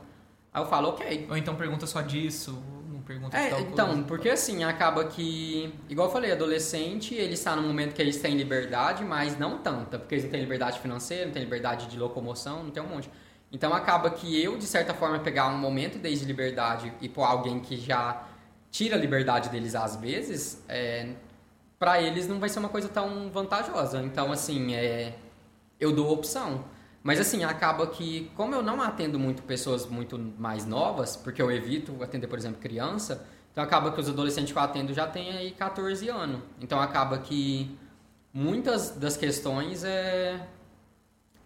Aí eu falo, ok. Ou então pergunta só disso, não pergunta É, tal então, coisa. porque assim, acaba que, igual eu falei, adolescente, ele está num momento que eles têm liberdade, mas não tanta, porque eles não têm liberdade financeira, não têm liberdade de locomoção, não tem um monte. Então acaba que eu, de certa forma, pegar um momento deles de liberdade e pôr alguém que já tira a liberdade deles às vezes, é, para eles não vai ser uma coisa tão vantajosa. Então, assim, é, eu dou opção. Mas assim, acaba que, como eu não atendo muito pessoas muito mais novas, porque eu evito atender, por exemplo, criança, então acaba que os adolescentes que eu atendo já têm aí 14 anos. Então acaba que muitas das questões é,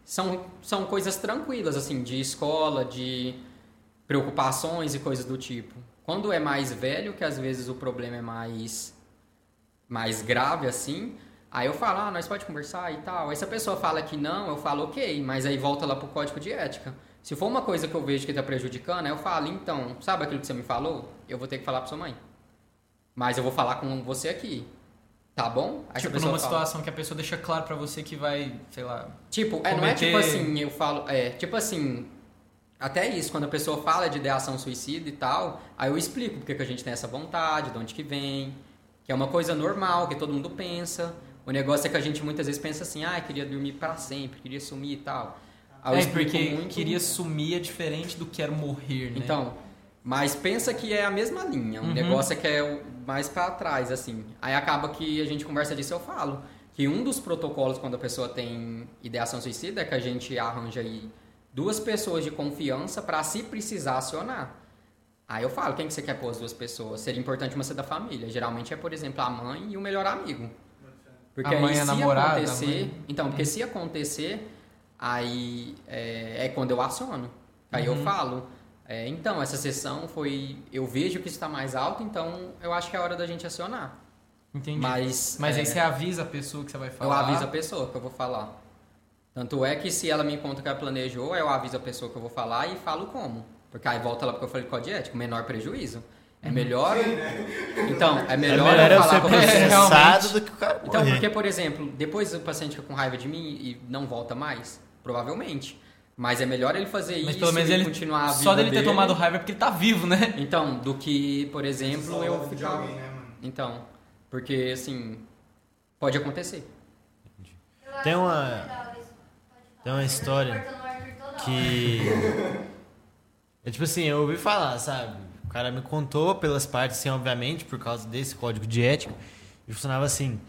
são, são coisas tranquilas, assim, de escola, de preocupações e coisas do tipo. Quando é mais velho, que às vezes o problema é mais, mais grave, assim, Aí eu falo, ah, nós pode conversar e tal. Aí se a pessoa fala que não, eu falo, ok, mas aí volta lá pro código de ética. Se for uma coisa que eu vejo que tá prejudicando, aí eu falo, então, sabe aquilo que você me falou? Eu vou ter que falar pra sua mãe. Mas eu vou falar com você aqui. Tá bom? Aí Tipo, numa fala- situação que a pessoa deixa claro pra você que vai, sei lá. Tipo, é, não é cometer- tipo assim, eu falo, é, tipo assim, até isso, quando a pessoa fala de ideação suicida e tal, aí eu explico porque que a gente tem essa vontade, de onde que vem, que é uma coisa normal, que todo mundo pensa. O negócio é que a gente muitas vezes pensa assim, ah, queria dormir pra sempre, queria sumir e tal. Aí é, porque muito- queria sumir é diferente do que era morrer, né? Então, mas pensa que é a mesma linha. O Uhum. negócio é que é mais pra trás, assim. Aí acaba que a gente conversa disso, eu falo. Que um dos protocolos quando a pessoa tem ideação suicida é que a gente arranja aí duas pessoas de confiança pra se precisar acionar. Aí eu falo, quem que você quer pôr as duas pessoas? Seria importante uma ser da família. Geralmente é, por exemplo, a mãe e o melhor amigo. Porque A mãe aí, é se namorada, acontecer, mãe- então, porque se acontecer, Aí é, é quando eu aciono. Aí eu falo. é, então, essa sessão foi. Eu vejo que está mais alto, então eu acho que é hora da gente acionar. Entendi. Mas, Mas é, aí você avisa a pessoa que você vai eu falar. aviso a pessoa que eu vou falar. Tanto é que se ela me conta que ela planejou, eu aviso a pessoa que eu vou falar e falo como. Porque aí volta lá porque eu falei código ético, menor prejuízo. É melhor. Então, é É melhor, melhor eu eu falar ser com a pessoa. processado do que o cara Então, porque, por exemplo, depois o paciente fica com raiva de mim e não volta mais? Provavelmente. Mas é melhor ele fazer Mas isso pelo menos e ele. continuar a vida Só dele ter dele. tomado raiva é porque ele tá vivo, né? Então, do que, por exemplo, Só eu de ficar... alguém, né, mano? Então, porque, assim, pode acontecer. Acho Tem uma- tem uma história que. É tipo assim, eu ouvi falar, sabe? O cara me contou pelas partes, assim, obviamente, por causa desse código de ética. E funcionava assim.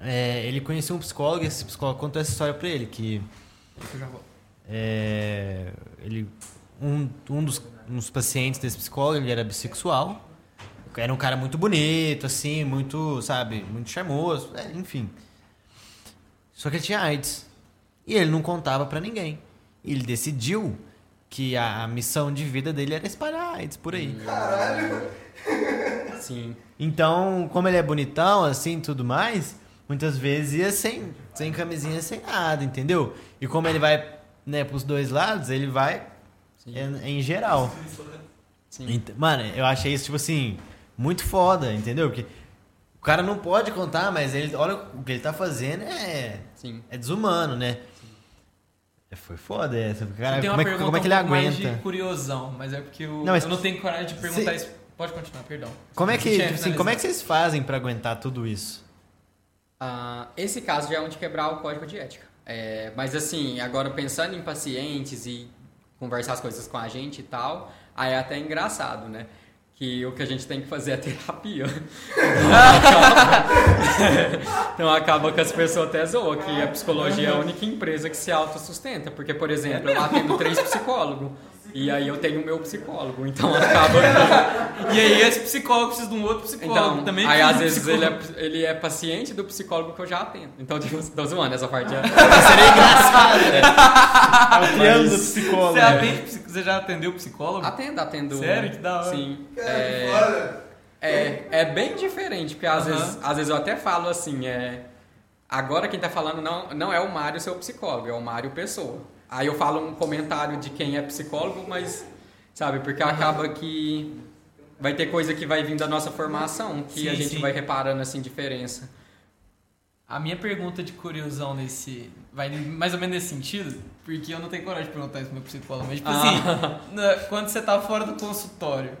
é, ele conhecia um psicólogo e esse psicólogo contou essa história pra ele, que é, ele, um, um, dos, dos pacientes desse psicólogo, ele era bissexual. Era um cara muito bonito, assim, muito, sabe, muito charmoso, é, enfim. Só que ele tinha AIDS. E ele não contava pra ninguém. E ele decidiu que a, missão de vida dele era espalhar AIDS por aí. Sim. Então, como ele é bonitão, assim, tudo mais, muitas vezes ia sem, sem camisinha, sem nada, entendeu? E como ele vai, né, pros dois lados, ele vai é, em geral. Sim. Ent- Mano, eu achei isso, tipo assim, muito foda, entendeu? Porque o cara não pode contar, mas ele, olha o que ele tá fazendo é, Sim. é desumano, né? É, Foi foda essa. Cara, como, é, como é que ele um pouco mais aguenta? de curiosão, mas é porque eu Não, mas- eu não tenho coragem de perguntar Se- isso. Pode continuar, perdão. Como é que, tipo assim, como é que vocês fazem pra aguentar tudo isso? Ah, esse caso já é onde quebrar o código de ética. É, mas assim, agora pensando em pacientes e conversar as coisas com a gente e tal, aí é até engraçado, né? Que o que a gente tem que fazer é terapia. então acaba que as pessoas até zoam que a psicologia é a única empresa que se autossustenta. Porque, por exemplo, eu atendo três psicólogos. E aí eu tenho o meu psicólogo. Então acaba E aí esse psicólogo precisa de um outro psicólogo então, também. aí precisa às vezes ele é, ele é paciente do psicólogo que eu já atendo. Então, tipo, tô zoando essa parte. É, Seria engraçado, né? É o triângulo do Mas- psicólogo. Você, atende, psic- você já atendeu psicólogo? atendo, atendo. Sério? Que da hora. Sim. É, é, é bem diferente, porque às, Aham. vezes, às vezes eu até falo assim, é, agora quem tá falando não, não é o Mário seu psicólogo, é o Mário Pessoa. Aí eu falo um comentário de quem é psicólogo, mas, sabe, porque acaba que vai ter coisa que vai vir da nossa formação, que Sim, a gente sim. vai reparando assim diferença. A minha pergunta de curiosão nesse. Vai mais ou menos nesse sentido, porque eu não tenho coragem de perguntar isso pro meu psicólogo, mas tipo Ah. assim, quando você tá fora do consultório,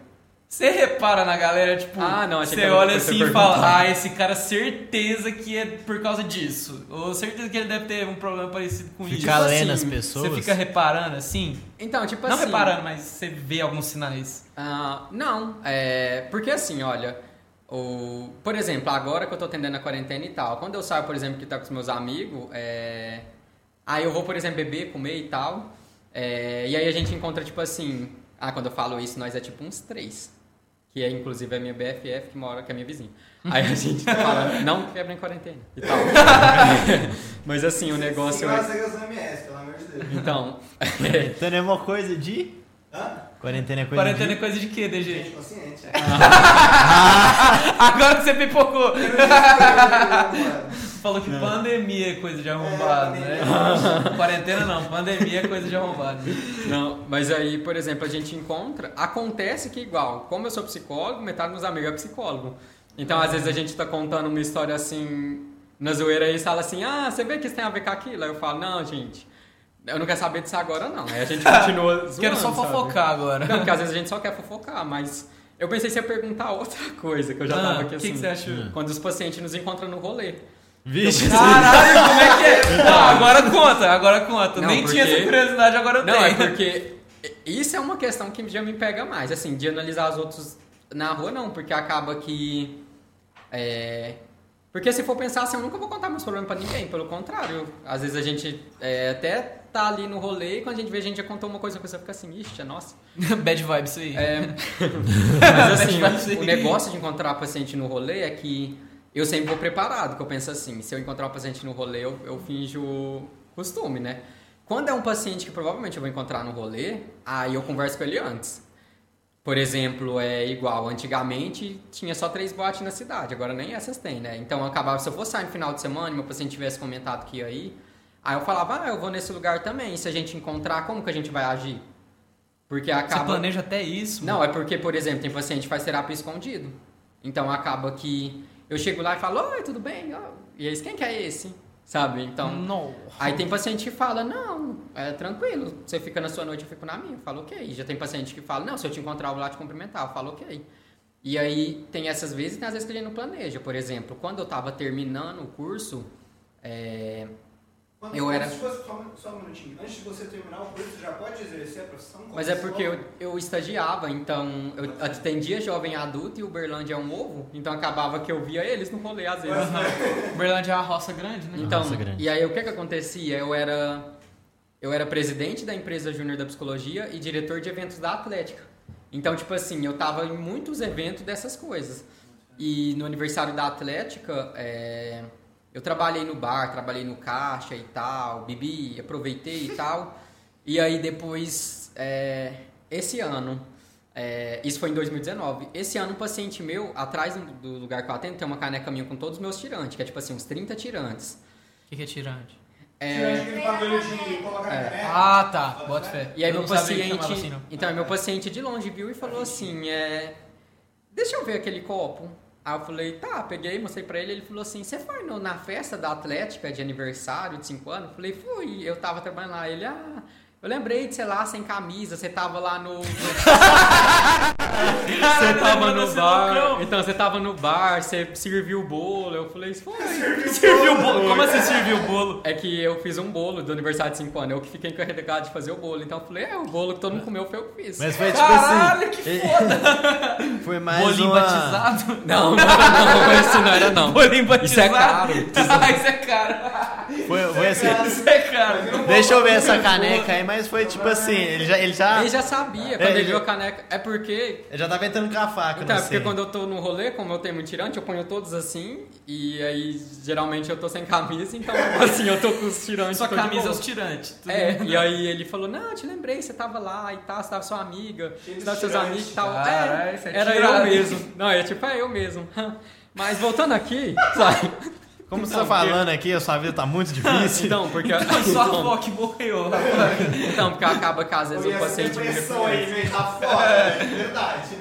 você repara na galera, tipo, Ah, não, achei você olha assim e fala, ah, esse cara certeza que é por causa disso. Ou certeza que ele deve ter um problema parecido com isso. Ficar lendo as assim, pessoas. Você fica reparando assim? Então, tipo não assim. reparando, mas você vê alguns sinais. Ah, não, é, porque assim, olha, o, por exemplo, agora que eu tô atendendo a quarentena e tal, quando eu saio, por exemplo, que tá com os meus amigos, é, aí eu vou, por exemplo, beber, comer e tal, é, e aí a gente encontra, tipo assim, ah, quando eu falo isso, nós é tipo uns três, que é inclusive a minha BFF, que mora, que é minha vizinha. Aí a gente fala, não quebra em quarentena e tal. Mas assim, o negócio Siga as é... regras do MS, pelo amor de Deus. Então, Quarentena é uma coisa de. Hã? Quarentena é coisa Quarentena é de. coisa de quê, DG? Gente consciente. Agora que você pipocou! Mano. Falou que pandemia é coisa de arrombado, né? Quarentena não, pandemia é coisa de arrombado. Não, mas aí, por exemplo, a gente encontra. Acontece que, igual, como eu sou psicólogo, metade dos meus amigos é psicólogo. Então, às vezes, a gente tá contando uma história assim, na zoeira, e eles falam assim: ah, você vê que isso tem a ver com aquilo? Aí eu falo: não, gente, eu não quero saber disso agora, não. Aí a gente continua zoando. Quero só sabe? fofocar agora. Não, porque às vezes a gente só quer fofocar, mas. Eu pensei se ia perguntar outra coisa, que eu já Ah, tava aqui o que assim. que você achou? Quando os pacientes nos encontram no rolê. Vixe, Caralho, como é que é? Não, agora conta, agora conta. Não, Nem tinha porque- essa curiosidade, agora eu Não, tenho. é porque isso é uma questão que já me pega mais, assim, de analisar os outros na rua, não, porque acaba que. É, porque se for pensar assim, eu nunca vou contar meus problemas pra ninguém, pelo contrário. Às vezes a gente é, até tá ali no rolê e quando a gente vê, a gente já contou uma coisa, a pessoa fica assim, ixi, é nossa. Bad vibes isso aí. É, mas assim, ser. o negócio de encontrar paciente no rolê é que eu sempre vou preparado, que eu penso assim, se eu encontrar um paciente no rolê, eu, eu finjo costume, né? Quando é um paciente que provavelmente eu vou encontrar no rolê, aí eu converso com ele antes. Por exemplo, é igual, antigamente tinha só três boates na cidade, agora nem essas tem, né? Então acabava, se eu fosse sair no final de semana e meu paciente tivesse comentado que ia aí, aí eu falava, ah, eu vou nesse lugar também, e se a gente encontrar, como que a gente vai agir? Porque Você acaba... planeja até isso. Não, é porque, por exemplo, tem paciente que faz terapia escondido. Então acaba que eu chego lá e falo, oi, tudo bem? E eles, quem que é esse? Sabe? Então. Não. Aí tem paciente que fala, não, é tranquilo, você fica na sua noite, eu fico na minha. Eu falo, ok. Já tem paciente que fala, não, se eu te encontrar, eu vou lá te cumprimentar. Eu falo, ok. E aí tem essas vezes e tem às vezes que ele não planeja. Por exemplo, quando eu tava terminando o curso, é, Quando- Eu era- antes de você- só, um- só um minutinho. Antes de você terminar o curso, você já pode exercer a profissão? como Mas é porque eu, eu estagiava, então eu atendia jovem adulto e Uberlândia é um ovo, então acabava que eu via eles no rolê às vezes. Uberlândia é uma roça grande, né? Então, Nossa, grande. e aí o que que acontecia? Eu era eu era presidente da empresa Júnior da Psicologia e diretor de eventos da Atlética. Então, tipo assim, eu tava em muitos eventos dessas coisas. E no aniversário da Atlética, é, eu trabalhei no bar, trabalhei no caixa e tal, bebi, aproveitei e tal. E aí depois, é, esse ano, é, isso foi em 2019. Esse ano, um paciente meu, atrás do- lugar que eu atendo, tem uma caneca minha com todos os meus tirantes, que é tipo assim, uns 30 tirantes. O que, que é tirante? É, Tirante aquele bagulho de colocar na É. caneca. Ah, tá. Bota fé. E aí Eu meu paciente, assim, não. então meu paciente de longe viu e falou assim, é, deixa eu ver aquele copo. Aí eu falei, tá, peguei, mostrei pra ele, ele falou assim, você foi no- na festa da Atlética de aniversário de 5 anos? Eu falei, fui, eu tava trabalhando lá. Ele, ah, eu lembrei de, sei lá, sem camisa, você tava lá no... você tava no bar, então você tava no bar, você serviu o bolo, eu falei, foi. Serviu o bolo. Como assim serviu o bolo? É que eu fiz um bolo do aniversário de 5 anos, eu que fiquei encarregado de fazer o bolo. Então eu falei, é, o bolo que todo mundo comeu foi eu que fiz. Mas foi tipo Caralho, assim. que eh, foda. Foi mais Bolinho uma... batizado? Não, não, não, isso não era não. Bolinho batizado? Isso é caro. Ah, isso é caro. Foi, foi assim. Isso é caro. Deixa eu ver essa caneca aí, mas foi tipo assim, ele já, ele já, Ele já sabia, quando É, ele ele- viu a caneca. É porque. ele já tava entrando com a faca, Então, não é porque sei. quando eu tô no rolê, como eu tenho muito tirante, eu ponho todos assim. E aí, geralmente, eu tô sem camisa, então, assim, eu tô com os tirantes. Sua camisa é os tirantes. É, e aí ele falou, não, eu te lembrei, você tava lá e tal, você tava sua amiga, você tava seus amigos e tal. Caralho, é, é era eu mesmo. Não, é tipo, é eu mesmo. Mas voltando aqui, sabe? Como você tá falando aqui, a sua vida tá muito difícil. Então, porque... Sua então, avó que morreu, então, porque acaba que às vezes essa paciente depressão aí, tá fora, é verdade.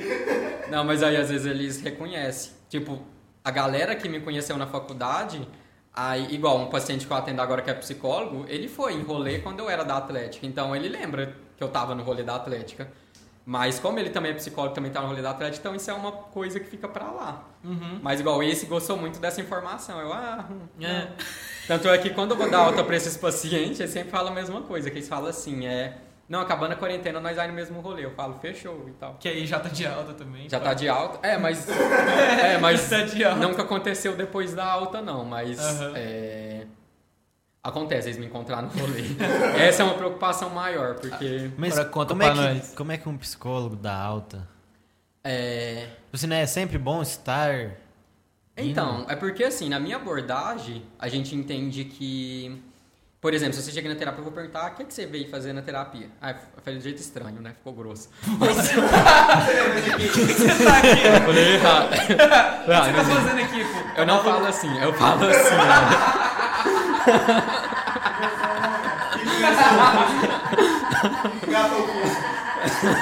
Não, mas aí às vezes eles reconhecem. Tipo, a galera que me conheceu na faculdade, aí, igual um paciente que eu atendo agora que é psicólogo, ele foi em rolê quando eu era da Atlética. Então ele lembra que eu tava no rolê da Atlética. Mas como ele também é psicólogo, também tá no rolê da Atlética, então isso é uma coisa que fica pra lá. Uhum. Mas igual esse gostou muito dessa informação. Eu, ah, hum, É. não. Tanto é que quando eu vou dar alta pra esses pacientes, eles sempre falam a mesma coisa, que eles falam assim, é. Não, acabando a quarentena, nós vai no mesmo rolê. Eu falo, fechou e tal. Que aí já tá de alta também. Já tá de alta. É, mas. É, mas Tá de alta. nunca aconteceu depois da alta, não. Mas. Aham. é, Acontece, eles me encontraram no rolê. Essa é uma preocupação maior, porque. Mas Agora conta como é, pra que, nós. como é que um psicólogo dá alta? É. Você não é sempre bom estar. Então, é porque assim, na minha abordagem, a gente entende que. Por exemplo, se você chega na terapia, eu vou perguntar o que, que você veio fazer na terapia. Ah, eu falei de jeito estranho, né? Ficou grosso. Você tá aqui. Eu falei errado. O que você tá mas fazendo aqui, pô? eu não falo assim, eu falo assim, ó. Gato ao custo.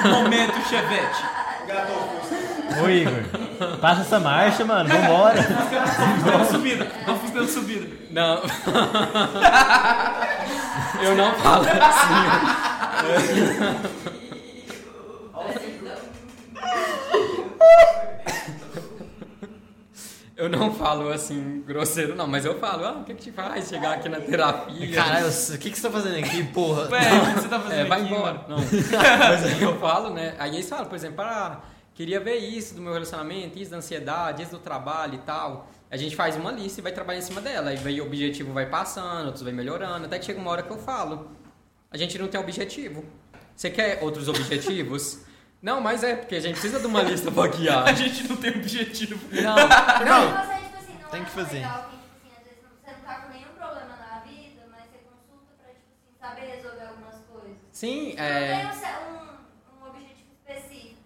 Momento chevette. Gato ao custo. Ô Igor, passa essa marcha, mano, vambora. Deu subida. Vamos dando subida. Não. Eu não falo assim. Eu não falo assim, grosseiro, não, mas eu falo, ah, o que, que te faz chegar aqui na terapia? Caralho, o que, que você tá fazendo aqui, porra? Ué, o que você tá fazendo É, vai aqui, embora. mano? Não. Mas aí eu falo, né? Aí eles falam, por exemplo, ah, queria ver isso do meu relacionamento, isso da ansiedade, isso do trabalho e tal. A gente faz uma lista e vai trabalhar em cima dela. Aí vai, o objetivo vai passando, outros vai melhorando, até que chega uma hora que eu falo. A gente não tem objetivo. Você quer outros objetivos? Não, mas é porque a gente precisa de uma lista pra guiar. A gente não tem objetivo. Não, Não, Não, você, tipo assim, não tem é que fazer. legal que, tipo assim, às vezes não- você não tá com nenhum problema na vida, mas você consulta pra, tipo assim, saber resolver Sim, Não é. tem um, um, objetivo específico.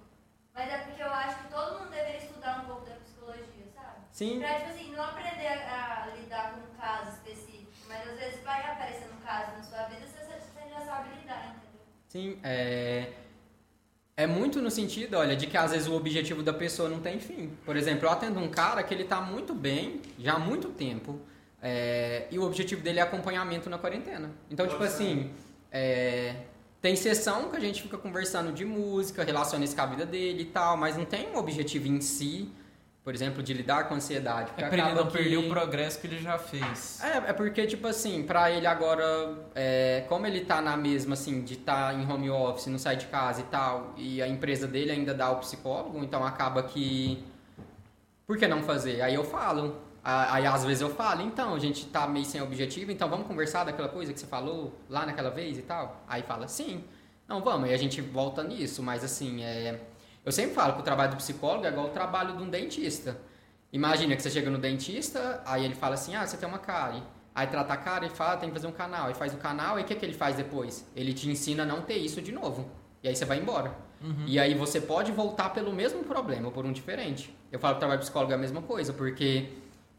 Mas é porque eu acho que todo mundo deveria estudar um pouco da psicologia, sabe? Sim, Pra, tipo assim, não aprender a, a lidar com um caso específico, mas às vezes vai aparecer um caso na sua vida, você, você já sabe lidar, entendeu? sim. É, é muito no sentido, olha, de que às vezes o objetivo da pessoa não tem fim. Por exemplo, eu atendo um cara que ele tá muito bem, já há muito tempo, é, e o objetivo dele é acompanhamento na quarentena. Então, tipo assim, é, tem sessão que a gente fica conversando de música, relaciona isso com a vida dele e tal, mas não tem um objetivo em si, por exemplo, de lidar com ansiedade. porque É pra ele não que- perder o progresso que ele já fez. É, é porque, tipo assim, pra ele agora, é, como ele tá na mesma, assim, de estar tá em home office, não sai de casa e tal, e a empresa dele ainda dá o psicólogo, então acaba que. Por que não fazer? Aí eu falo. Aí às vezes eu falo, então, a gente tá meio sem objetivo, então vamos conversar daquela coisa que você falou lá naquela vez e tal? Aí fala, sim. Não, vamos, aí a gente volta nisso, mas assim, é. Eu sempre falo que o trabalho do psicólogo é igual o trabalho de um dentista. Imagina que você chega no dentista, aí ele fala assim, ah, você tem uma cárie. Aí trata a cara e fala, tem que fazer um canal. Aí faz o canal, e o que, que ele faz depois? Ele te ensina a não ter isso de novo. E aí você vai embora. E aí você pode voltar pelo mesmo problema, por um diferente. Eu falo que o trabalho de psicólogo é a mesma coisa, porque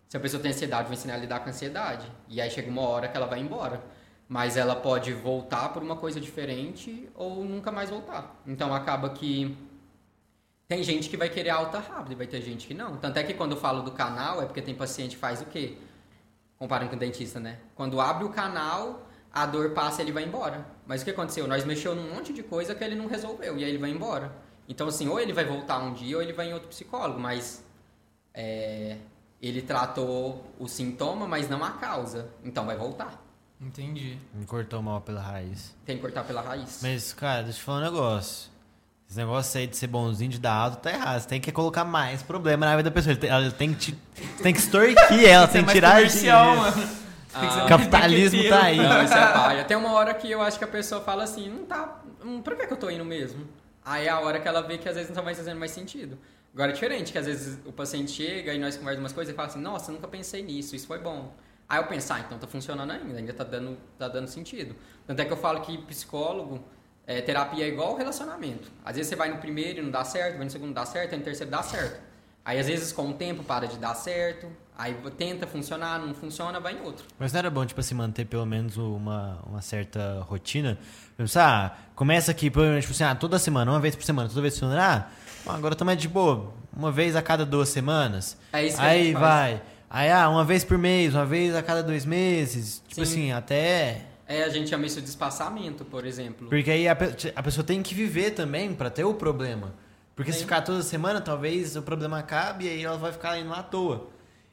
se a pessoa tem ansiedade, eu vou ensinar a lidar com a ansiedade. E aí chega uma hora que ela vai embora. Mas ela pode voltar por uma coisa diferente ou nunca mais voltar. Então acaba que tem gente que vai querer alta rápido e vai ter gente que não. Tanto é que quando eu falo do canal, é porque tem paciente que faz o quê? Comparando com o dentista, né? Quando abre o canal, a dor passa e ele vai embora. Mas o que aconteceu? Nós mexeu num monte de coisa que ele não resolveu e aí ele vai embora. Então, assim, ou ele vai voltar um dia ou ele vai em outro psicólogo, mas é, ele tratou o sintoma, mas não a causa. Então vai voltar. Entendi. Me cortou mal pela raiz. Tem que cortar pela raiz. Mas, cara, deixa eu te falar um negócio. Esse negócio aí de ser bonzinho, de dar alto, tá errado. Você tem que colocar mais problema na vida da pessoa. Ela tem que, te, tem que extorquir ela, tem que tirar comercial, mano. Ah, capitalismo tá aí. Não, isso é paia. Tem uma hora que eu acho que a pessoa fala assim, não tá. Hum, pra que, que eu tô indo mesmo? Aí é a hora que ela vê que às vezes não tá mais fazendo mais sentido. Agora é diferente, que às vezes o paciente chega e nós conversamos umas coisas e fala assim, nossa, eu nunca pensei nisso, isso foi bom. Aí eu penso, ah, então tá funcionando ainda, ainda tá dando, tá dando sentido. Tanto é que eu falo que psicólogo, é, terapia é igual relacionamento. Às vezes você vai no primeiro e não dá certo, vai no segundo dá certo, aí no terceiro dá certo. Aí às vezes com o tempo para de dar certo, aí tenta funcionar, não funciona, vai em outro. Mas não era bom, tipo assim, manter pelo menos uma, uma certa rotina? Pensar, ah, começa aqui, tipo assim, ah, toda semana, uma vez por semana, toda vez por semana, ah, agora tá mais de boa, uma vez a cada duas semanas. É isso que Aí faz. vai. Aí, ah, uma vez por mês, uma vez a cada dois meses. Tipo Sim. assim, até. É, a gente chama isso de espaçamento, por exemplo. Porque aí a, pe- a pessoa tem que viver também pra ter o problema. Porque se Sim. ficar toda semana, talvez o problema acabe e aí ela vai ficar indo à toa.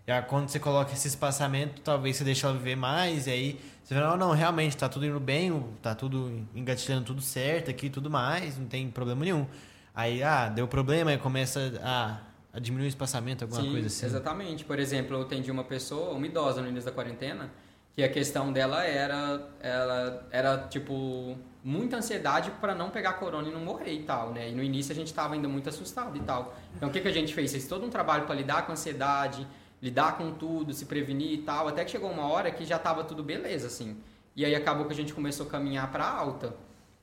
E aí, quando você coloca esse espaçamento, talvez você deixe ela viver mais, e aí você fala, não, não, realmente, tá tudo indo bem, tá tudo engatilhando tudo certo aqui e tudo mais, não tem problema nenhum. Aí, ah, deu problema, aí começa a, a diminuir o espaçamento, alguma Sim, coisa assim. exatamente. Por exemplo, eu atendi uma pessoa, uma idosa no início da quarentena, que a questão dela era, ela era tipo muita ansiedade para não pegar corona e não morrer e tal, né? E no início a gente tava ainda muito assustado e tal. Então o que que a gente fez? Fez todo um trabalho para lidar com a ansiedade, lidar com tudo, se prevenir e tal, até que chegou uma hora que já tava tudo beleza assim. E aí acabou que a gente começou a caminhar para alta.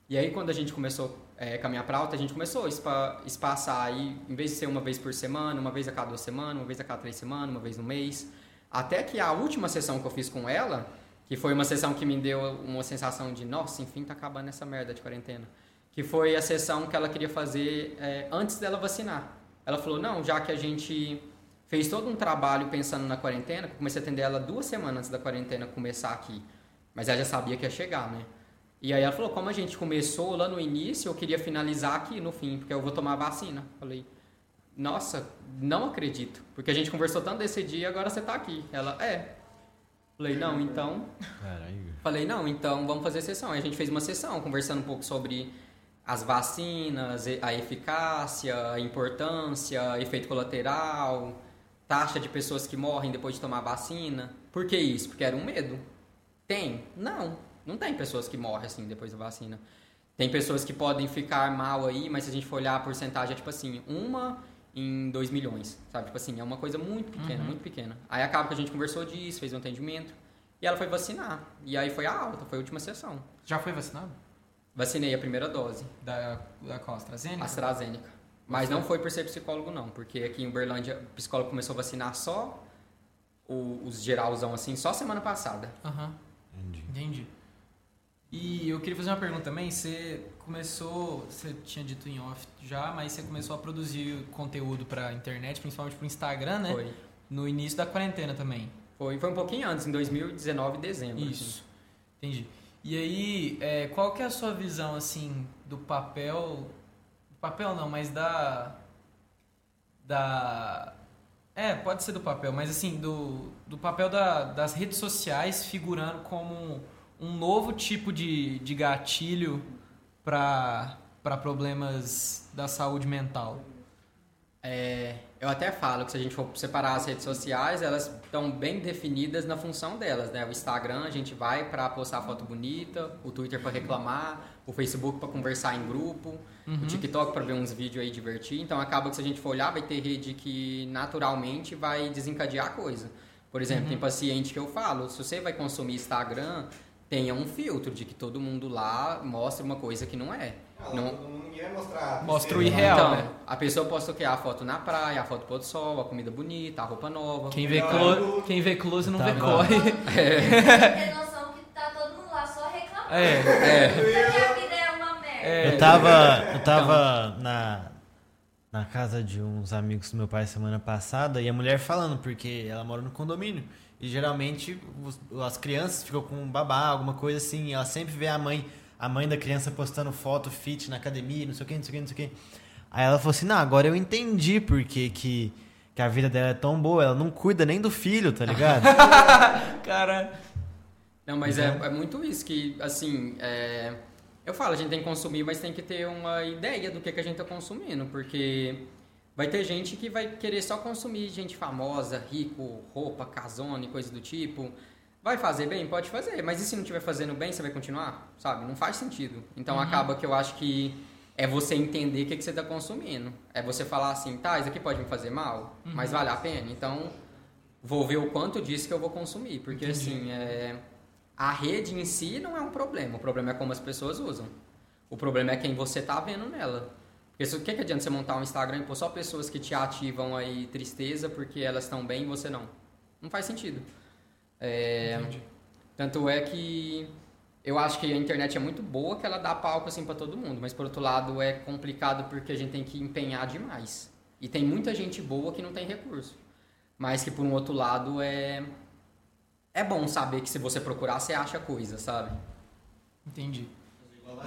E aí quando a gente começou a caminhar para alta, a gente começou a espa- espaçar aí, em vez de ser uma vez por semana, uma vez a cada duas semanas, uma vez a cada três semanas, uma vez no mês. Até que a última sessão que eu fiz com ela, que foi uma sessão que me deu uma sensação de, nossa, enfim, tá acabando essa merda de quarentena. Que foi a sessão que ela queria fazer é, antes dela vacinar. Ela falou, não, já que a gente fez todo um trabalho pensando na quarentena, comecei a atender ela duas semanas antes da quarentena começar aqui. Mas ela já sabia que ia chegar, né? E aí ela falou, como a gente começou lá no início, eu queria finalizar aqui no fim, porque eu vou tomar a vacina. Falei, nossa, não acredito. Porque a gente conversou tanto desse dia e agora você tá aqui. Ela, é. Falei, não, então. Caralho. Falei, não, então vamos fazer sessão. Aí a gente fez uma sessão, conversando um pouco sobre as vacinas, a eficácia, a importância, efeito colateral, taxa de pessoas que morrem depois de tomar a vacina. Por que isso? Porque era um medo. Tem? Não. Não tem pessoas que morrem assim depois da vacina. Tem pessoas que podem ficar mal aí, mas se a gente for olhar a porcentagem, é tipo assim, uma em 2 milhões, sabe? Tipo assim, é uma coisa muito pequena, muito pequena. Aí acaba que a gente conversou disso, fez um atendimento, e ela foi vacinar. E aí foi a alta, foi a última sessão. Já foi vacinado? Vacinei a primeira dose, Da, da qual? AstraZeneca? AstraZeneca. Mas não foi por ser psicólogo, não, porque aqui em Uberlândia o psicólogo começou a vacinar só o- os geralzão assim, só semana passada. Aham, Entendi. entendi. E eu queria fazer uma pergunta também. Você começou, você tinha dito em off já, mas você começou a produzir conteúdo pra internet, principalmente pro Instagram, né? Foi. No início da quarentena também. Foi, foi um pouquinho antes, em 2019, dezembro. assim. Isso. Entendi. E aí, é, qual que é a sua visão, assim, do papel... Papel não, mas da... Da... É, pode ser do papel, mas assim, do, do papel da- das redes sociais figurando como um novo tipo de, de gatilho para problemas da saúde mental. É, eu até falo que se a gente for separar as redes sociais, elas estão bem definidas na função delas, né? O Instagram a gente vai para postar foto bonita, o Twitter para reclamar, o Facebook para conversar em grupo, o TikTok para ver uns vídeos aí divertir. Então acaba que se a gente for olhar, vai ter rede que naturalmente vai desencadear a coisa. Por exemplo, tem paciente que eu falo, se você vai consumir Instagram, tenha um filtro de que todo mundo lá mostra uma coisa que não é. Ah, Não, não, ninguém vai mostrar. Mostra o irreal, então, né? a pessoa posta o quê? A foto na praia, a foto pôr do sol, a comida bonita, a roupa nova. Quem vê, Não, clo eu- quem vê close não Tá vê bom. corre. Tem que ter noção que tá todo mundo lá só reclamando. É. Porque a vida é uma merda. É. Eu tava, eu tava na, na casa de uns amigos do meu pai semana passada e a mulher falando, porque ela mora no condomínio. E geralmente os- as crianças ficam com um babá, alguma coisa assim. E ela sempre vê a mãe, a mãe da criança postando foto fit na academia, não sei o que, não sei o que, não sei o que. Aí ela falou assim: Não, agora eu entendi porque que, que a vida dela é tão boa. Ela não cuida nem do filho, tá ligado? Cara, Não, mas é, é muito isso que, assim, é, eu falo, a gente tem que consumir, mas tem que ter uma ideia do que, que a gente tá consumindo, porque vai ter gente que vai querer só consumir gente famosa, rico, roupa, casona e coisa do tipo. Vai fazer bem? Pode fazer, mas e se não estiver fazendo bem, você vai continuar? Sabe? Não faz sentido. Então acaba que eu acho que é você entender o que, que você está consumindo. É você falar assim, tá, isso aqui pode me fazer mal, mas vale a pena. Então, vou ver o quanto disso que eu vou consumir. Porque assim, é, a rede em si não é um problema. O problema é como as pessoas usam. O problema é quem você tá vendo nela. O que, que adianta você montar um Instagram e pôr só pessoas que te ativam aí tristeza porque elas estão bem e você não? Não faz sentido. É, Entendi. tanto é que eu acho que a internet é muito boa que ela dá palco assim para todo mundo, mas por outro lado é complicado porque a gente tem que empenhar demais. E tem muita gente boa que não tem recurso. Mas que por um outro lado é é bom saber que se você procurar você acha coisa, sabe? entendi.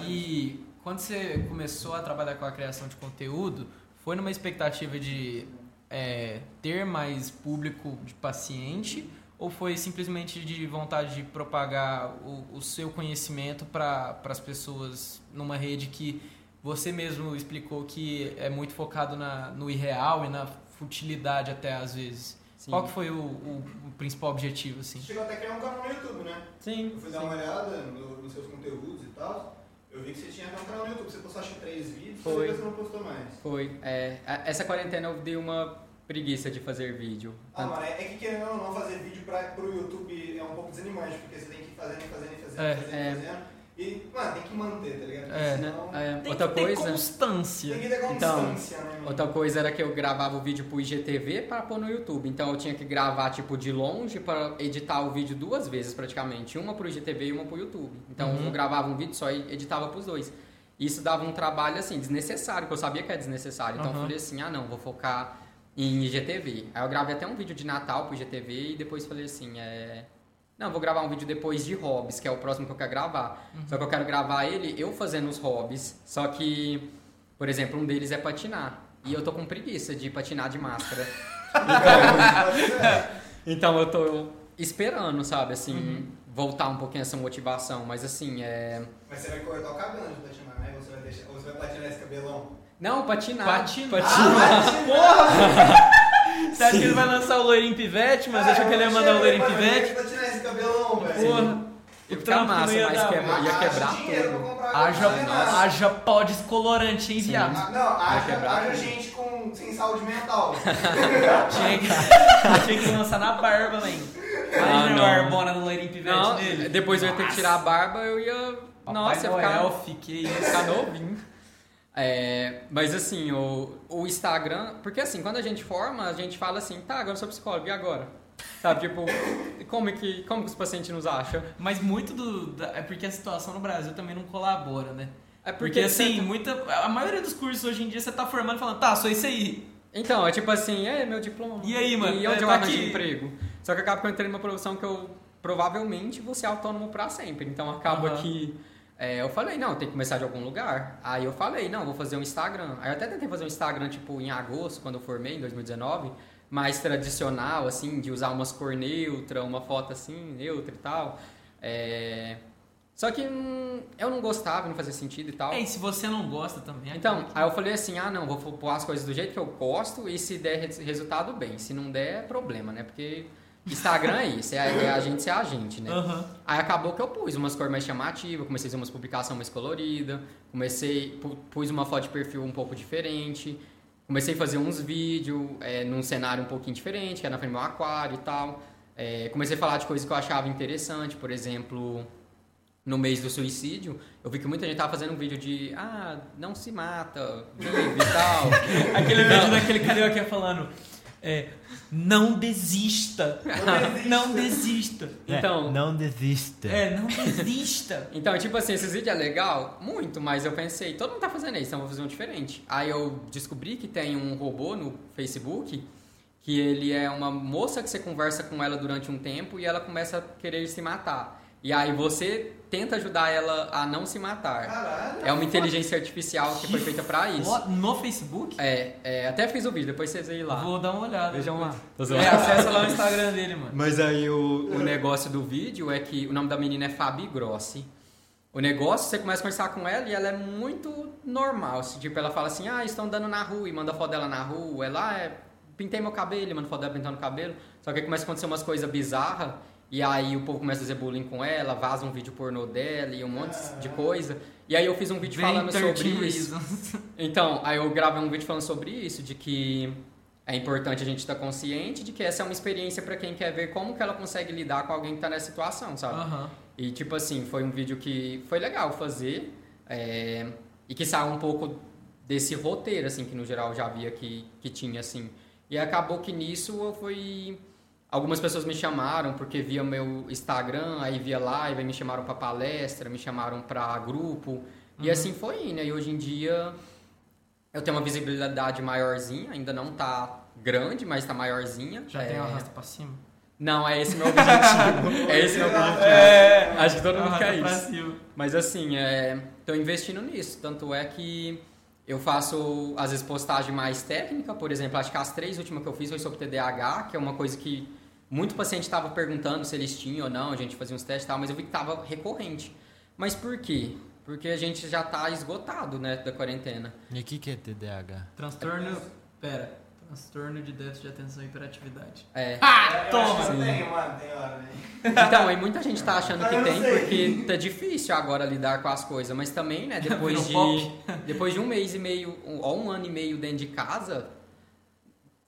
E quando você começou a trabalhar com a criação de conteúdo, foi numa expectativa de é, ter mais público de paciente ou foi simplesmente de vontade de propagar o, o seu conhecimento para as pessoas numa rede que você mesmo explicou que é muito focado na, no irreal e na futilidade até às vezes? Sim. Qual que foi o, o- o principal objetivo, assim? Você chegou até a criar um canal no YouTube, né? Sim. Eu fui dar uma olhada no- nos seus conteúdos e tal. Eu vi que você tinha até um canal no YouTube. Você postou acho que três vídeos, Foi. depois você não postou mais. Foi. É, essa quarentena eu dei uma preguiça de fazer vídeo. Ah, mano, é é que querendo ou não fazer vídeo pra, pro YouTube é um pouco desanimante, porque você tem que ir fazendo, e fazendo, e fazendo, É, fazendo, é. fazendo. E, mano, tem que manter, tá ligado? É. Senão, É, Tem outra que ter coisa. constância. tem que ter Então, constância, né, mano? Outra coisa era que eu gravava o vídeo pro IGTV para pôr no YouTube. Então eu tinha que gravar tipo de longe para editar o vídeo duas vezes praticamente, uma pro IGTV e uma pro YouTube. Então Uhum. eu gravava um vídeo só e editava pros dois. Isso dava um trabalho assim desnecessário, que eu sabia que era desnecessário. Então eu Uhum. falei assim: "Ah, não, vou focar em IGTV". Aí eu gravei até um vídeo de Natal pro IGTV e depois falei assim, é não, vou gravar um vídeo depois de hobbies, que é o próximo que eu quero gravar. Só que eu quero gravar ele eu fazendo os hobbies. Só que, por exemplo, um deles é patinar. E eu tô com preguiça de patinar de máscara. Então eu tô esperando, sabe, assim, voltar um pouquinho essa motivação. Mas assim, é. Mas você vai cortar o cabelo de patinar, né? Você vai deixar, ou você vai platinar esse cabelão? Não, patinar. Patinar. Patinar. Você acha que ele vai lançar o loirinho pivete, mas achou que ele ia mandar o loirinho pivete? platinar esse cabelão, velho. Porra. Ia O ficar trampo massa, ia mas dar. quebra- ia Haja quebrar pra tudo. Haja, cabelo. haja pó descolorante, hein, viado? Ah, Não, haja, haja gente com, sem saúde mental. Tinha que, tinha que lançar na barba, man. Ah, Imagina não. a barbona do loirinho pivete Não, dele. depois eu ia ter que Nossa. tirar a barba, eu ia Papai Nossa, eu Noel, ficava- fiquei isso. Ficar novinho. É, mas assim, o, o Instagram. Porque assim, quando a gente forma, a gente fala assim, tá, agora eu sou psicólogo, e agora? Sabe, tipo, como é que, como que os pacientes nos acham? Mas muito do. da- é porque a situação no Brasil também não colabora, né? É Porque, assim, muita. A maioria dos cursos hoje em dia você tá formando e falando, tá, sou isso aí. Então, é tipo assim, é meu diploma. E aí, mano? E onde É, eu tá arranjo aqui. emprego? Só que acaba que eu entrei numa profissão que eu provavelmente vou ser autônomo pra sempre. Então acaba Aham. que é, eu falei, não, tem que começar de algum lugar. Aí eu falei, não, vou fazer um Instagram. Aí eu até tentei fazer um Instagram, tipo, em agosto, quando eu formei, em 2019, mais tradicional, assim, de usar umas cor neutra, uma foto assim, neutra e tal. É, Só que hum, eu não gostava, não fazia sentido e tal. É, e se você não gosta também. Então, aí eu falei assim, ah não, vou pôr as coisas do jeito que eu gosto e se der res- resultado, bem. Se não der, é problema, né? Porque Instagram é isso, é é a gente ser a gente, né? Aham. Aí acabou que eu pus umas cores mais chamativas, comecei a fazer umas publicações mais coloridas, comecei, pu- pus uma foto de perfil um pouco diferente, comecei a fazer uns vídeos é, num cenário um pouquinho diferente, que era na frente do meu aquário e tal. É, comecei a falar de coisas que eu achava interessante, por exemplo, no mês do suicídio, eu vi que muita gente tava fazendo um vídeo de ah, não se mata, vive e tal. Aquele vídeo daquele carioca falando. É, não desista. Não desista. Então- É, não desista. É, não desista. Então, tipo assim, esses vídeos é legal? Muito, mas eu pensei, todo mundo tá fazendo isso, então eu vou fazer um diferente. Aí eu descobri que tem um robô no Facebook que ele é uma moça que você conversa com ela durante um tempo e ela começa a querer se matar. E aí você tenta ajudar ela a não se matar. Caralho. É uma inteligência artificial que foi feita pra isso. No Facebook? É, é, até fiz o vídeo, depois vocês veem lá. Vou dar uma olhada. Vejam lá. É, acessa lá o Instagram dele, mano. Mas aí o, o negócio do vídeo é que o nome da menina é Fabi Grossi. O negócio, você começa a conversar com ela e ela é muito normal. assim, Tipo, ela fala assim, ah, estão dando na rua e manda foto dela na rua. Ela é, pintei meu cabelo e manda foto dela pintando o cabelo. Só que aí começa a acontecer umas coisas bizarras e aí o povo começa a fazer bullying com ela, vaza um vídeo pornô dela e um monte de coisa. E aí eu fiz um vídeo Bem falando sobre 13 isso. Reasons. Então, aí eu gravei um vídeo falando sobre isso, de que é importante a gente estar consciente de que essa é uma experiência para quem quer ver como que ela consegue lidar com alguém que tá nessa situação, sabe? Aham. E tipo assim, foi um vídeo que foi legal fazer é, e que saiu um pouco desse roteiro, assim, que no geral eu já via que, que tinha, assim. E acabou que nisso eu fui... Algumas pessoas me chamaram porque via meu Instagram, aí via live, aí me chamaram para palestra, me chamaram para grupo. E assim foi indo. E hoje em dia eu tenho uma visibilidade maiorzinha, ainda não tá grande, mas tá maiorzinha. Já É, tem o arrasta pra cima? Não, é esse meu objetivo. é esse meu objetivo. É. Acho que todo mundo Arrasta quer isso. Mas assim, é, tô investindo nisso. Tanto é que eu faço, às vezes, postagem mais técnica. Por exemplo, acho que as três últimas que eu fiz foi sobre TDAH, que é uma coisa que muito paciente estava perguntando se eles tinham ou não. A gente fazia uns testes e tal, mas eu vi que tava recorrente. Mas por quê? Porque a gente já tá esgotado, né, da quarentena. E o que, que é TDAH? Transtorno. Pera. Transtorno de déficit de atenção e hiperatividade. É. Ah, Eu toma! acho que eu tenho, mano, tem hora, velho. Então, e muita gente tá achando que tem sei. porque tá difícil agora lidar com as coisas, mas também, né, depois de depois de um mês e meio ou um ano e meio dentro de casa,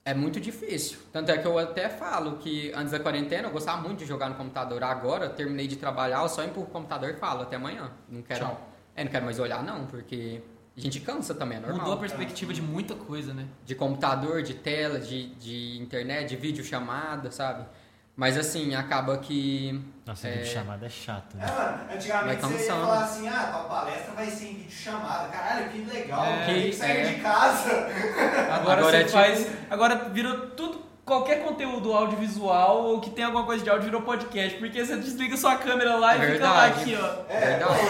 é muito difícil. Tanto é que eu até falo que antes da quarentena eu gostava muito de jogar no computador. Agora, terminei de trabalhar, eu só empurro o computador e falo até amanhã. Não quero, Tchau. é, não quero mais olhar não, porque a gente cansa também, é normal. Mudou a perspectiva de muita coisa, né? de computador, de tela, de, de internet, de videochamada, sabe? Mas assim, acaba que. Nossa, É. vídeo chamada é chato, É, né? mano, antigamente Vai você ia falar assim, ah, tua palestra vai ser em vídeo chamada. Caralho, que legal, É, tem que sair é. de casa. Agora, Agora você é tipo- faz. Agora virou tudo. Qualquer conteúdo audiovisual ou que tem alguma coisa de áudio virou podcast. Porque você desliga sua câmera lá e fica lá Verdade. aqui, ó. É, Verdade.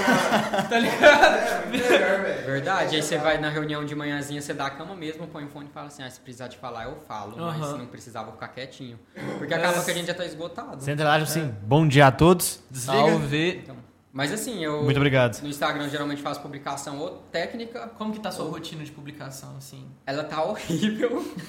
Tá ligado? é muito melhor, velho. Verdade, aí você vai na reunião de manhãzinha, você dá a cama mesmo, põe o fone e fala assim: ah, se precisar de falar, eu falo. Mas Aham. se não precisar, vou ficar quietinho. Porque acaba que a gente já tá esgotado. Você entra lá assim, bom dia a todos, desliga. Salve. Então, mas assim, eu. Muito obrigado. No Instagram geralmente faço publicação ou técnica. Como que tá a sua rotina de publicação, assim? Ela tá horrível.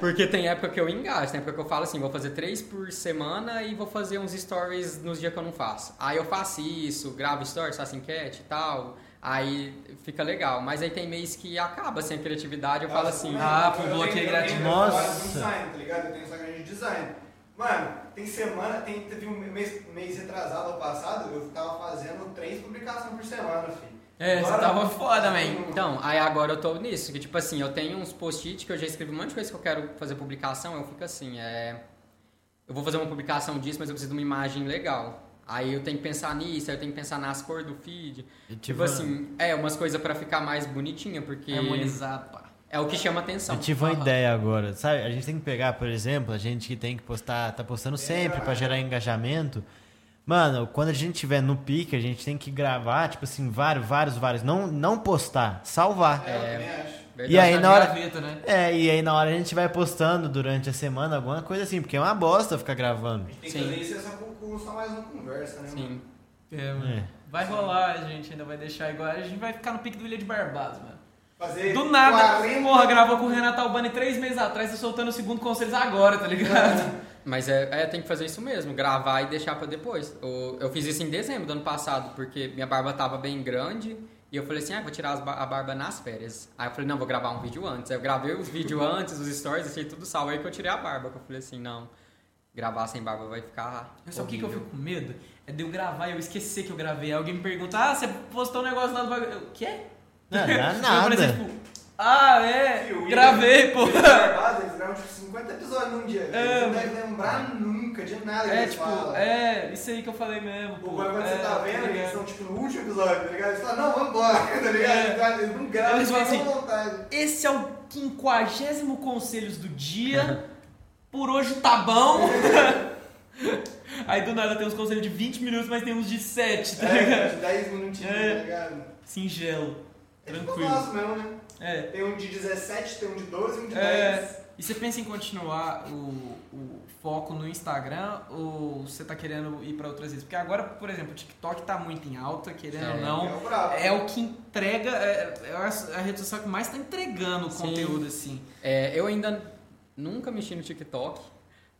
Porque tem época que eu engajo, tem época que eu falo assim, vou fazer três por semana e vou fazer uns stories nos dias que eu não faço. Aí eu faço isso, gravo stories, faço enquete e tal. Aí fica legal. Mas aí tem mês que acaba assim a criatividade, eu falo assim, Ah, eu pro bloqueio tenho- eu grátis. tenho Nossa. com design, tá ligado? Eu tenho Instagram de design. Mano, tem semana, tem, teve um mês, mês retrasado ao passado, eu tava fazendo três publicações por semana, filho. É, você Agora- tava foda, man. Então, aí agora eu tô nisso, que tipo assim, eu tenho uns post-it que eu já escrevi um monte de coisa que eu quero fazer publicação, eu fico assim, é... Eu vou fazer uma publicação disso, mas eu preciso de uma imagem legal. Aí eu tenho que pensar nisso, aí eu tenho que pensar nas cores do feed. E Tipo assim, é, umas coisas pra ficar mais bonitinha, porque Harmonizado, pá. É o que chama atenção. Eu tive uma Aham. ideia agora, sabe? A gente tem que pegar, por exemplo, a gente que tem que postar, tá postando sempre pra gerar engajamento. Mano, quando a gente tiver no pique, a gente tem que gravar, tipo assim, vários, vários, vários. Não, não postar, salvar. É, eu também acho. Verdade. E aí, na hora- Gaveta, né? É, e aí na hora a gente vai postando durante a semana alguma coisa assim, porque é uma bosta ficar gravando. A gente tem que Sim. fazer isso só com, com só mais uma conversa, né? mano? Sim. É, mano. É. Vai rolar, a gente ainda vai deixar igual. A gente vai ficar no pique do Ilha de Barbados, mano. Fazer Do nada, 40 porra, gravou com o Renato Albani três meses atrás, tá soltando o segundo conselhos agora, tá ligado? Mas é, é, tem que fazer isso mesmo, gravar e deixar pra depois. Eu, eu fiz isso em dezembro do ano passado, porque minha barba tava bem grande e eu falei assim, ah, vou tirar ba- a barba nas férias. Aí eu falei, não, vou gravar um vídeo antes. Aí eu gravei os vídeos antes, os stories, deixei tudo salvo. Aí que eu tirei a barba, que eu falei assim, não, gravar sem barba vai ficar Sabe o que, que eu fico com medo? É de eu gravar e eu esquecer que eu gravei. Aí alguém me pergunta, ah, você postou um negócio lá do bagulho. O quê? Não, dá Eu falei nada. assim, tipo, ah, é, Fio, gravei, pô. Eles gravam tipo 50 episódios num dia. É, Eles não mano. devem lembrar nunca de nada que É, eles tipo, falam. é, isso aí que eu falei mesmo, pô. Bagulho quando é, você tá vendo, ligado? eles estão tipo no último episódio, tá ligado? Eles falam, não, vambora, tá ligado? É. Eles não gravam, Eles falam têm vontade. Esse é o quinquagésimo conselhos do dia. Por hoje tá bom. Aí do nada tem uns conselhos de 20 minutos, mas tem uns de 7, tá ligado? É, de 10 minutinhos, É. tá ligado? Singelo. É tipo Tranquilo. nosso mesmo, né? É. Tem um de 17, tem um de 12 e um de É. 10. E você pensa em continuar o, o foco no Instagram ou você tá querendo ir pra outras redes? Porque agora, por exemplo, o TikTok tá muito em alta, querendo É. ou não. É o. É o que entrega, é, é a a rede social que mais tá entregando Sim. conteúdo assim. É, eu ainda nunca mexi no TikTok.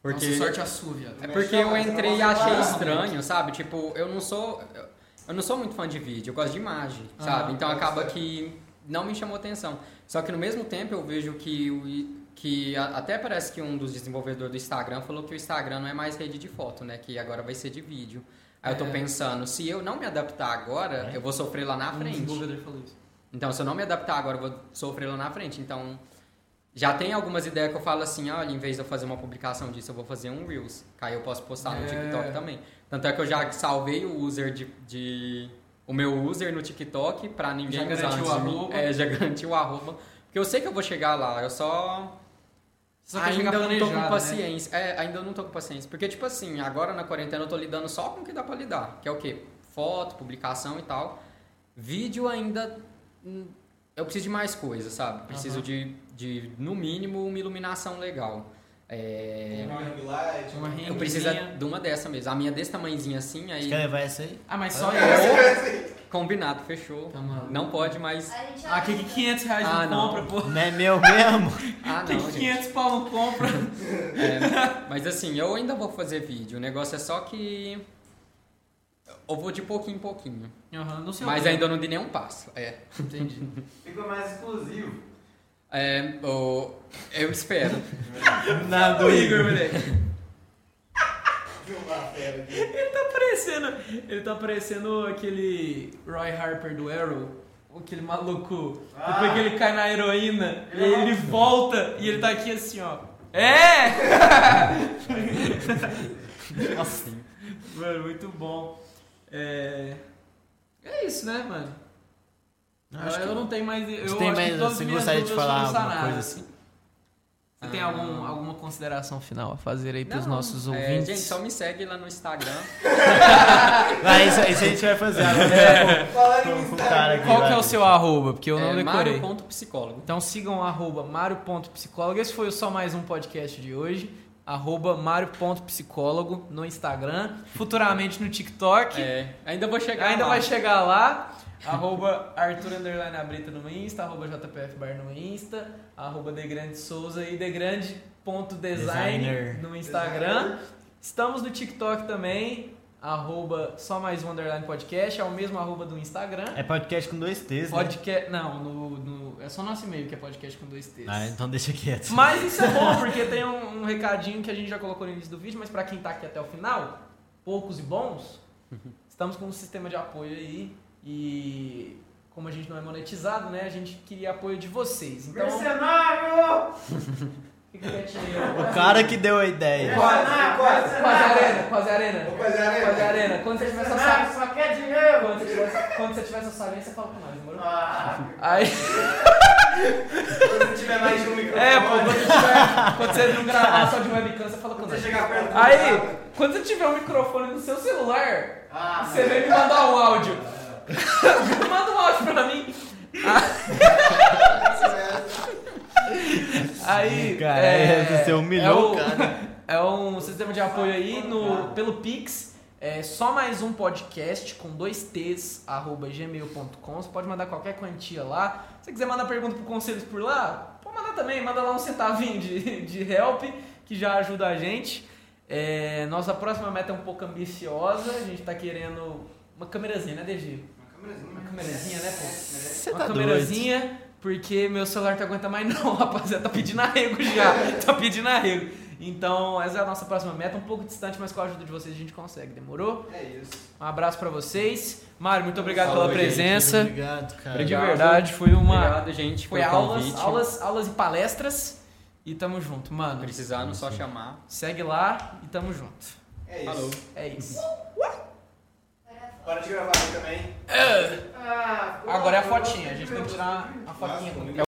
Porque Nossa, sorte a sua, viado. É porque eu entrei e achei estranho, sabe? Tipo, eu não sou. Eu não sou muito fã de vídeo, eu gosto de imagem, Ah, sabe? Então acaba que não me chamou atenção. Só que no mesmo tempo eu vejo que o. Que a- até parece que um dos desenvolvedores do Instagram falou que o Instagram não é mais rede de foto, né? Que agora vai ser de vídeo. Aí eu tô É. pensando, se eu não me adaptar agora, É. eu vou sofrer lá na Um frente. desenvolvedor falou isso. Então, se eu não me adaptar agora, eu vou sofrer lá na frente. Então, já tem algumas ideias que eu falo assim, olha, em vez de eu fazer uma publicação disso, eu vou fazer um Reels. Que aí eu posso postar no É. TikTok também. Tanto é que eu já salvei o user de... de- o meu user no TikTok pra ninguém Já usar antes o arroba. É, já garantiu o arroba. Porque eu sei que eu vou chegar lá, eu só... Só ainda não tô com né? paciência. É, ainda não tô com paciência. Porque, tipo assim, agora na quarentena eu tô lidando só com o que dá pra lidar. Que é o quê? Foto, publicação e tal. Vídeo ainda. hum, Eu preciso de mais coisas, sabe? Preciso Aham. de, de, no mínimo, uma iluminação legal. É, Uma ring light. Uma ring- eu preciso de uma dessa mesmo. A minha desse tamanhozinho assim, Você aí. quer levar essa aí? Ah, mas só É. eu? Combinado, fechou. Tá. Não pode, gente Ah, que que 500 reais Ah, não compra, pô? Não é meu mesmo? Ah, não, que gente. 500 pau não compra? É, mas assim, eu ainda vou fazer vídeo. O negócio é só que. Eu vou de pouquinho em pouquinho. Aham, não sei o Mas ainda não dei nenhum passo. É. Entendi. Fica mais exclusivo. É, o- eu espero. Nada do Igor, moleque. Ele tá parecendo. Ele tá parecendo aquele Roy Harper do Arrow. Aquele maluco. Ah. Depois que ele cai na heroína, Ele é ele maluco. volta e ele tá aqui assim, ó. É! Nossa. Mano, muito bom. É. É isso, né, mano? Acho eu que- não tenho mais. Eu tem mais- você gostaria de falar alguma sanadas. coisa assim? Você tem Ah. algum, alguma consideração final a fazer aí pros Não, nossos é, ouvintes? gente, só me segue lá no Instagram. Ah, isso, isso a gente vai fazer. Falando Com- com o cara aqui. Qual que é o seu arroba? Porque eu não é, decorei. Mário.psicólogo. Então sigam o arroba mario.psicólogo. Esse foi só mais um podcast de hoje. Arroba mario.psicólogo no Instagram. Futuramente no TikTok. É, ainda vou chegar Ainda lá. vai chegar lá. Arroba Arthur Underline Abrita no Insta, arroba JPF Bar no Insta, arroba Degrande Souza e Degrande.design Designer. no Instagram. Estamos no TikTok também, arroba só mais um underline podcast, é o mesmo arroba do Instagram. É podcast com dois T's, né? Podcast. Não, no, no- é só nosso e-mail que é podcast com dois T's. Ah, então deixa quieto. Mas isso é bom, porque tem um, um recadinho que a gente já colocou no início do vídeo, mas pra quem tá aqui até o final, poucos e bons, estamos com um sistema de apoio aí e como a gente não é monetizado, né, a gente queria apoio de vocês. Então, Mercenário! O cara que deu a ideia. Quase, quase. Quase arena, quase arena. Quase arena. Quase arena. Quando você tiver sua saída, só quer dinheiro! quando você tiver, quando você tiver sua você fala com nós, demorou? Ah, Aí, quando tiver mais de um microfone. é, pô, quando, tiver, quando você não gravar só de webcam, você fala com Quando nós. Aí, quando você tiver um microfone no seu celular, Ah, você vem me mandar um áudio. Manda um áudio pra mim. Aí, Cara, essa você humilhou é o cara. É um sistema de apoio aí no, pelo Pix. É só mais um podcast com dois T's, arroba gmail.com. Você pode mandar qualquer quantia lá. Se você quiser mandar pergunta pro conselhos por lá, pode mandar também. Manda lá um centavinho de, de help, que já ajuda a gente. É, nossa próxima meta é um pouco ambiciosa. A gente tá querendo uma câmerazinha, né, DG? Uma câmerazinha, né, pô? Você uma tá doido. câmerazinha, porque meu celular não aguenta mais não, rapaziada. Tá pedindo arrego já. tá pedindo arrego. Então, essa é a nossa próxima meta, um pouco distante, mas com a ajuda de vocês a gente consegue. Demorou? É isso. Um abraço pra vocês. Mário, muito obrigado Falou, pela gente. presença. Obrigado, cara. De Obrigado. verdade, foi uma. Obrigado, gente, Foi pelo aulas, convite. aulas, aulas e palestras. E tamo junto, mano. Precisando, só chamar. Segue lá e tamo junto. É isso. Falou. É isso. Para de gravar aí também. Agora é a fotinha. A gente tem que tirar a fotinha.